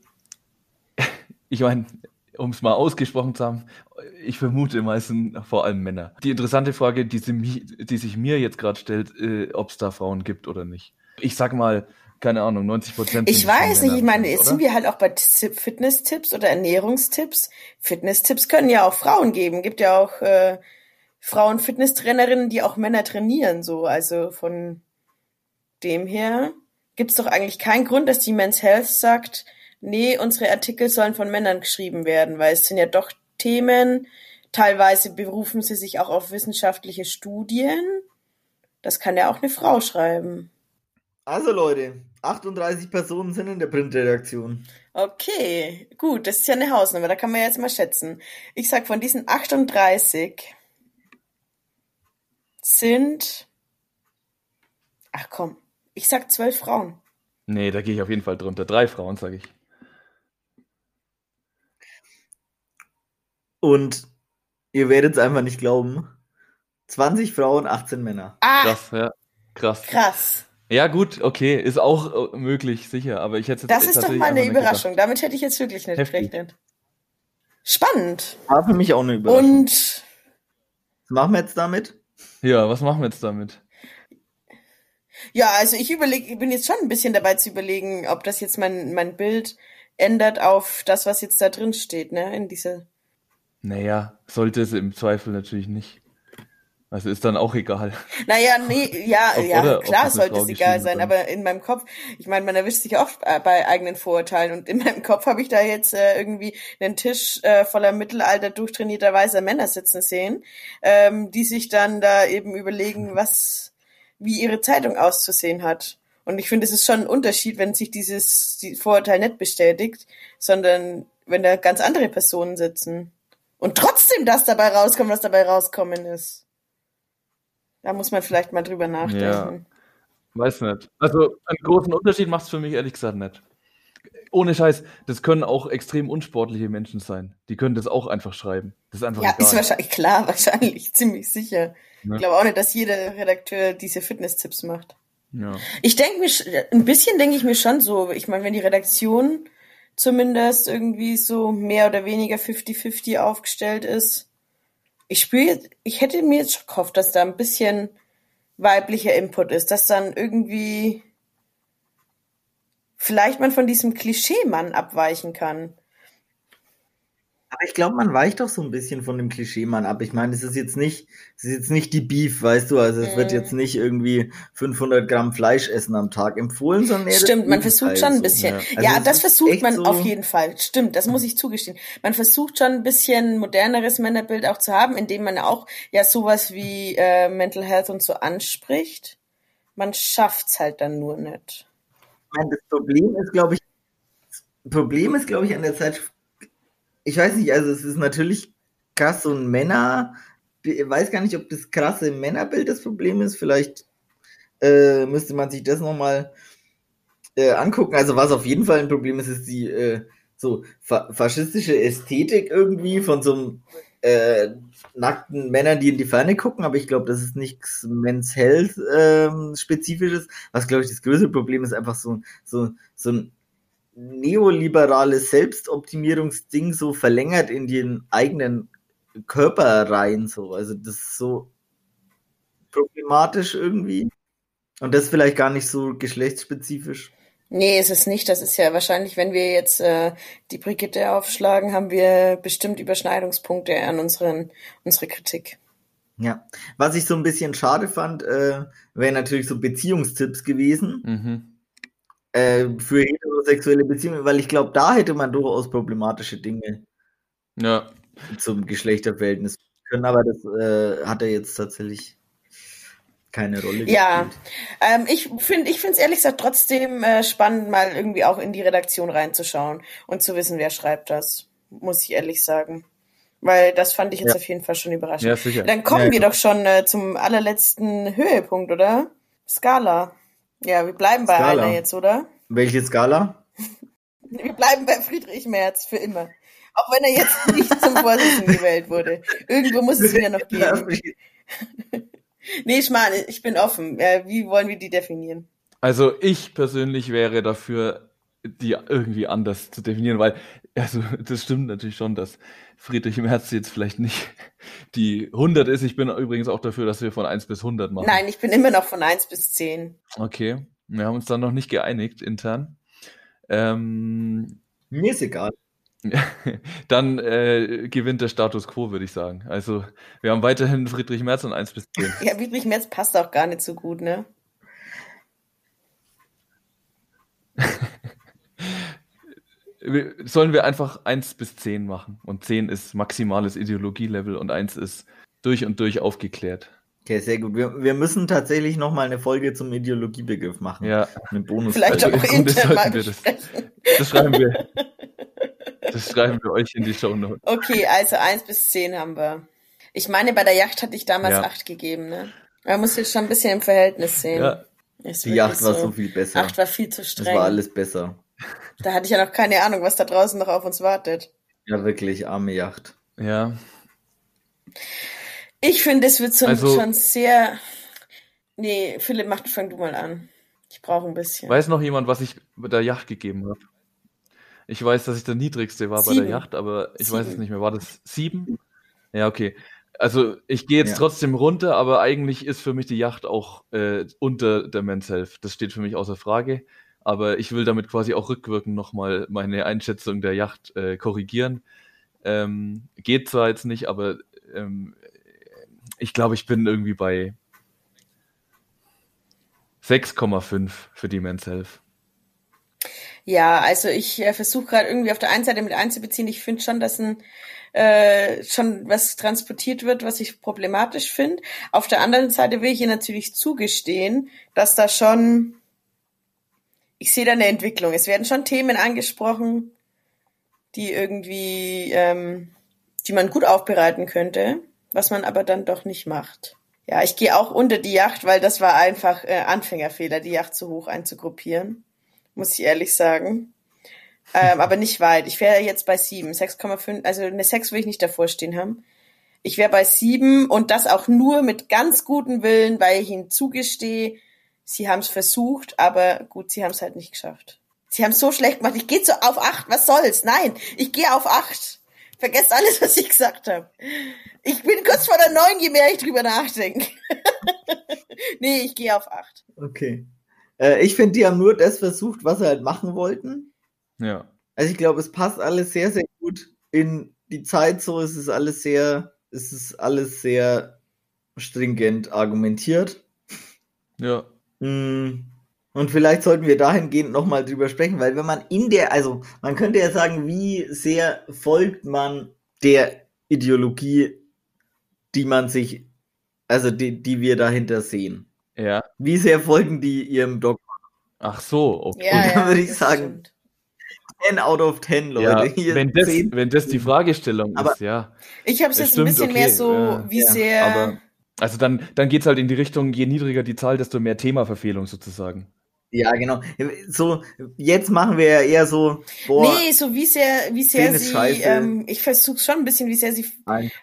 ich meine, um es mal ausgesprochen zu haben, ich vermute meistens vor allem Männer. Die interessante Frage, die, sie, die sich mir jetzt gerade stellt, äh, ob es da Frauen gibt oder nicht. Ich sag mal, keine Ahnung, 90 Prozent. Ich weiß nicht, ich meine, jetzt sind wir halt auch bei Fitness-Tipps oder Ernährungstipps. Fitness-Tipps können ja auch Frauen geben. Gibt ja auch äh, Frauen-Fitnesstrainerinnen, die auch Männer trainieren, so. Also von dem her gibt's doch eigentlich keinen Grund, dass die Men's Health sagt, nee, unsere Artikel sollen von Männern geschrieben werden, weil es sind ja doch Themen. Teilweise berufen sie sich auch auf wissenschaftliche Studien. Das kann ja auch eine Frau schreiben. Also Leute, 38 Personen sind in der Printredaktion. Okay, gut, das ist ja eine Hausnummer, da kann man ja jetzt mal schätzen. Ich sag, von diesen 38 sind, ach komm, ich sag zwölf Frauen. Nee, da gehe ich auf jeden Fall drunter. Drei Frauen, sage ich. Und ihr werdet es einfach nicht glauben. 20 Frauen, 18 Männer. Ah, krass, ja. Krass. Krass. Ja, gut, okay, ist auch äh, möglich, sicher, aber ich hätte Das ist doch mal eine Überraschung. Damit hätte ich jetzt wirklich nicht Heftig. gerechnet. Spannend. War für mich auch eine Überraschung. Und was machen wir jetzt damit? Ja, was machen wir jetzt damit? Ja, also ich überlege, ich bin jetzt schon ein bisschen dabei zu überlegen, ob das jetzt mein, mein Bild ändert auf das, was jetzt da drin steht, ne, in dieser naja, sollte es im Zweifel natürlich nicht. Also ist dann auch egal. Naja, nee, ja, ob, ja, klar sollte es egal sein, aber in meinem Kopf, ich meine, man erwischt sich oft bei eigenen Vorurteilen und in meinem Kopf habe ich da jetzt äh, irgendwie einen Tisch äh, voller Mittelalter durchtrainierter weißer Männer sitzen sehen, ähm, die sich dann da eben überlegen, was, wie ihre Zeitung auszusehen hat. Und ich finde, es ist schon ein Unterschied, wenn sich dieses die Vorurteil nicht bestätigt, sondern wenn da ganz andere Personen sitzen. Und trotzdem das dabei rauskommt, was dabei rauskommen ist. Da muss man vielleicht mal drüber nachdenken. Ja, weiß nicht. Also einen großen Unterschied macht es für mich ehrlich gesagt nicht. Ohne Scheiß, das können auch extrem unsportliche Menschen sein. Die können das auch einfach schreiben. Das ist einfach Ja, egal. ist wahrscheinlich klar, wahrscheinlich, ziemlich sicher. Ja. Ich glaube auch nicht, dass jeder Redakteur diese Fitness-Tipps macht. Ja. Ich denke mir, ein bisschen denke ich mir schon so, ich meine, wenn die Redaktion zumindest irgendwie so mehr oder weniger 50-50 aufgestellt ist. Ich spüre, ich hätte mir jetzt gehofft, dass da ein bisschen weiblicher Input ist, dass dann irgendwie vielleicht man von diesem Klischee-Mann abweichen kann. Aber ich glaube, man weicht doch so ein bisschen von dem Klischee-Mann ab. Ich meine, es ist jetzt nicht, es ist jetzt nicht die Beef, weißt du, also es mm. wird jetzt nicht irgendwie 500 Gramm Fleisch essen am Tag empfohlen, sondern eher Stimmt, man versucht schon ein bisschen. So, ja, also ja das versucht man so auf jeden Fall. Stimmt, das muss ich zugestehen. Man versucht schon ein bisschen moderneres Männerbild auch zu haben, indem man auch ja sowas wie äh, Mental Health und so anspricht. Man schafft's halt dann nur nicht. Ich meine, das Problem ist, glaube ich, das Problem ist, glaube ich, an der Zeit ich weiß nicht, also es ist natürlich krass, so ein Männer, ich weiß gar nicht, ob das krasse Männerbild das Problem ist. Vielleicht äh, müsste man sich das nochmal äh, angucken. Also was auf jeden Fall ein Problem ist, ist die äh, so fa faschistische Ästhetik irgendwie von so einem äh, nackten Männern, die in die Ferne gucken, aber ich glaube, das ist nichts Men's Health ähm, spezifisches. Was glaube ich das größte Problem ist, einfach so, so, so ein neoliberales Selbstoptimierungsding so verlängert in den eigenen Körper rein. So. Also das ist so problematisch irgendwie. Und das vielleicht gar nicht so geschlechtsspezifisch. Nee, ist es nicht. Das ist ja wahrscheinlich, wenn wir jetzt äh, die Brigitte aufschlagen, haben wir bestimmt Überschneidungspunkte an unseren, unsere Kritik. Ja, was ich so ein bisschen schade fand, äh, wären natürlich so Beziehungstipps gewesen. Mhm äh, für heterosexuelle Beziehungen, weil ich glaube, da hätte man durchaus problematische Dinge ja. zum Geschlechterverhältnis können, aber das äh, hat er jetzt tatsächlich keine Rolle gespielt. Ja, ähm, ich finde ich finde es ehrlich gesagt trotzdem äh, spannend, mal irgendwie auch in die Redaktion reinzuschauen und zu wissen, wer schreibt das, muss ich ehrlich sagen. Weil das fand ich jetzt ja. auf jeden Fall schon überraschend. Ja, sicher. Dann kommen ja, wir doch schon äh, zum allerletzten Höhepunkt, oder? Skala. Ja, wir bleiben bei Skala. einer jetzt, oder? Welche Skala? Wir bleiben bei Friedrich Merz für immer. Auch wenn er jetzt nicht zum Vorsitzenden gewählt wurde. Irgendwo muss es ihn ja noch geben. nee, Schmarrn, ich bin offen. Wie wollen wir die definieren? Also ich persönlich wäre dafür, die irgendwie anders zu definieren, weil, also das stimmt natürlich schon, dass Friedrich Merz jetzt vielleicht nicht die 100 ist. Ich bin übrigens auch dafür, dass wir von 1 bis 100 machen. Nein, ich bin immer noch von 1 bis 10. Okay, wir haben uns dann noch nicht geeinigt intern. Ähm, Mir ist egal. dann äh, gewinnt der Status quo, würde ich sagen. Also wir haben weiterhin Friedrich Merz und 1 bis 10. Ja, Friedrich Merz passt auch gar nicht so gut, ne? Sollen wir einfach 1 bis 10 machen. Und 10 ist maximales Ideologielevel und 1 ist durch und durch aufgeklärt. Okay, sehr gut. Wir, wir müssen tatsächlich nochmal eine Folge zum Ideologiebegriff machen. Ja. Eine Bonus. Vielleicht auch intern mal wir das, das schreiben wir. Das schreiben wir euch in die Show Notes. Okay, also 1 bis 10 haben wir. Ich meine, bei der Yacht hatte ich damals ja. 8 gegeben, ne? Man muss jetzt schon ein bisschen im Verhältnis sehen. Ja. Die Yacht war so, so viel besser. 8 war viel zu streng. Das war alles besser. Da hatte ich ja noch keine Ahnung, was da draußen noch auf uns wartet. Ja, wirklich, arme Yacht. Ja. Ich finde, es wird so also, schon sehr. Nee, Philipp, mach, fang du mal an. Ich brauche ein bisschen. Weiß noch jemand, was ich bei der Yacht gegeben habe? Ich weiß, dass ich der niedrigste war sieben. bei der Yacht, aber ich sieben. weiß es nicht mehr. War das sieben? Ja, okay. Also ich gehe jetzt ja. trotzdem runter, aber eigentlich ist für mich die Yacht auch äh, unter der Men's Health. Das steht für mich außer Frage aber ich will damit quasi auch rückwirkend nochmal meine Einschätzung der Yacht äh, korrigieren. Ähm, geht zwar jetzt nicht, aber ähm, ich glaube, ich bin irgendwie bei 6,5 für die Men's Health. Ja, also ich äh, versuche gerade irgendwie auf der einen Seite mit einzubeziehen. Ich finde schon, dass ein äh, schon was transportiert wird, was ich problematisch finde. Auf der anderen Seite will ich ihr natürlich zugestehen, dass da schon ich sehe da eine Entwicklung. Es werden schon Themen angesprochen, die irgendwie, ähm, die man gut aufbereiten könnte, was man aber dann doch nicht macht. Ja, ich gehe auch unter die Yacht, weil das war einfach äh, Anfängerfehler, die Yacht zu hoch einzugruppieren, muss ich ehrlich sagen. Ähm, aber nicht weit. Ich wäre jetzt bei sieben, 6,5, also eine 6 will ich nicht davor stehen haben. Ich wäre bei sieben und das auch nur mit ganz gutem Willen, weil ich ihnen zugestehe, sie haben es versucht, aber gut, sie haben es halt nicht geschafft. Sie haben so schlecht gemacht. Ich gehe so auf acht. Was soll's? Nein, ich gehe auf acht. Vergesst alles, was ich gesagt habe. Ich bin kurz vor der neun, je mehr ich drüber nachdenke. nee, ich gehe auf acht. Okay. Äh, ich finde, die haben nur das versucht, was sie halt machen wollten. Ja. Also ich glaube, es passt alles sehr, sehr gut in die Zeit so. Es ist alles sehr, es ist alles sehr stringent argumentiert. Ja. Mm, Und vielleicht sollten wir dahingehend nochmal drüber sprechen, weil wenn man in der, also man könnte ja sagen, wie sehr folgt man der Ideologie, die man sich, also die, die wir dahinter sehen. Ja. Wie sehr folgen die ihrem Dogma? Ach so, okay. Ja, Und da ja, würde ich sagen, stimmt. 10 out of 10, Leute. Ja, Hier wenn das, 10. wenn das die Fragestellung Aber- ist, ja. Ich habe es jetzt ein stimmt, bisschen okay, mehr so, ja. wie Ja, sehr. Aber also dann, dann geht's halt in die Richtung, je niedriger die Zahl, desto mehr Themaverfehlung sozusagen. Ja, genau. So, jetzt machen wir ja eher so, boah, nee, so wie sehr, wie sehr Zehn sie, ähm, ich versuche schon ein bisschen, wie sehr sie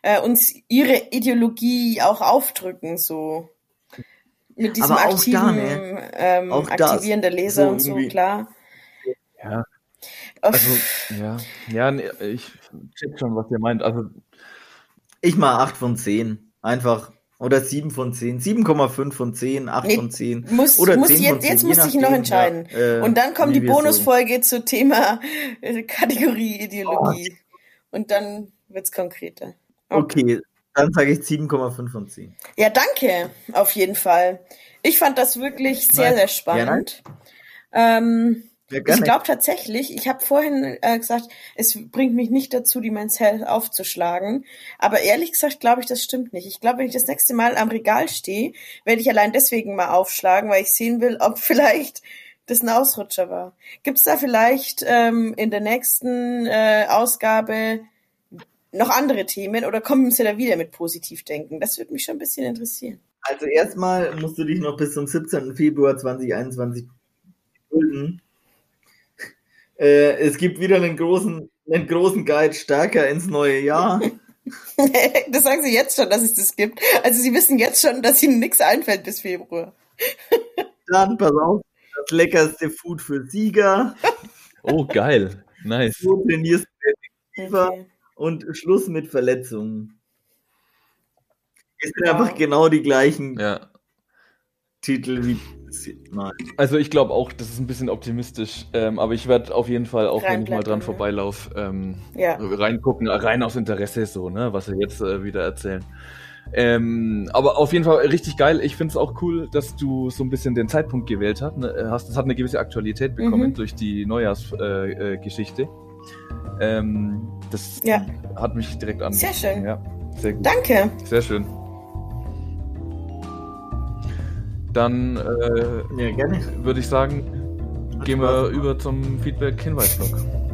äh, uns ihre Ideologie auch aufdrücken, so. Mit diesem Aber auch aktiven da, ne? ähm, Auch das. Aktivieren der Leser So und so, irgendwie. klar. Ja. Also, ja, ja, nee, ich check schon, was ihr meint. Also, ich mal 8 von 10. Einfach. Oder 7 von 10. 7,5 von 10, 8 Nee, von 10. muss, Oder muss 10 von jetzt, 10, jetzt je muss ich noch entscheiden. ja, äh, und dann kommt die Bonusfolge zu Thema äh, Kategorie Ideologie. Und dann wird's konkreter. Okay, dann sage ich 7,5 von 10. Ja, danke, auf jeden Fall. Ich fand das wirklich sehr, sehr spannend. ähm, Ja, ich glaube tatsächlich, ich habe vorhin äh, gesagt, es bringt mich nicht dazu, die Men's aufzuschlagen. Aber ehrlich gesagt, glaube ich, das stimmt nicht. Ich glaube, wenn ich das nächste Mal am Regal stehe, werde ich allein deswegen mal aufschlagen, weil ich sehen will, ob vielleicht das ein Ausrutscher war. Gibt es da vielleicht ähm, in der nächsten äh, Ausgabe noch andere Themen oder kommen sie da wieder mit Positivdenken? Das würde mich schon ein bisschen interessieren. Also erstmal musst du dich noch bis zum 17. Februar 2021 gedulden. Äh, es gibt wieder einen großen, einen großen Guide stärker ins neue Jahr. das sagen sie jetzt schon, dass es das gibt. Also sie wissen jetzt schon, dass ihnen nichts einfällt bis Februar. Dann, pass auf, das leckerste Food für Sieger. oh, geil. Nice. So trainierst du effektiver Okay. und Schluss mit Verletzungen. Es sind Wow. einfach genau die gleichen Ja. Titel wie mal. Also ich glaube auch, das ist ein bisschen optimistisch, ähm, aber ich werde auf jeden Fall, auch wenn ich mal dran vorbeilaufe, ähm, Ja. reingucken, rein aus Interesse so, ne, was sie jetzt äh, wieder erzählen. Ähm, aber auf jeden Fall richtig geil. Ich finde es auch cool, dass du so ein bisschen den Zeitpunkt gewählt hast. Ne? hast das hat eine gewisse Aktualität bekommen Mhm. durch die Neujahrsgeschichte. Äh, Geschichte. ähm, das Ja. hat mich direkt an. Sehr schön. Ja, sehr gut. Danke. Sehr schön. Dann äh, Ja, würde ich sagen, gehen wir über zum Feedback-Hinweisblock.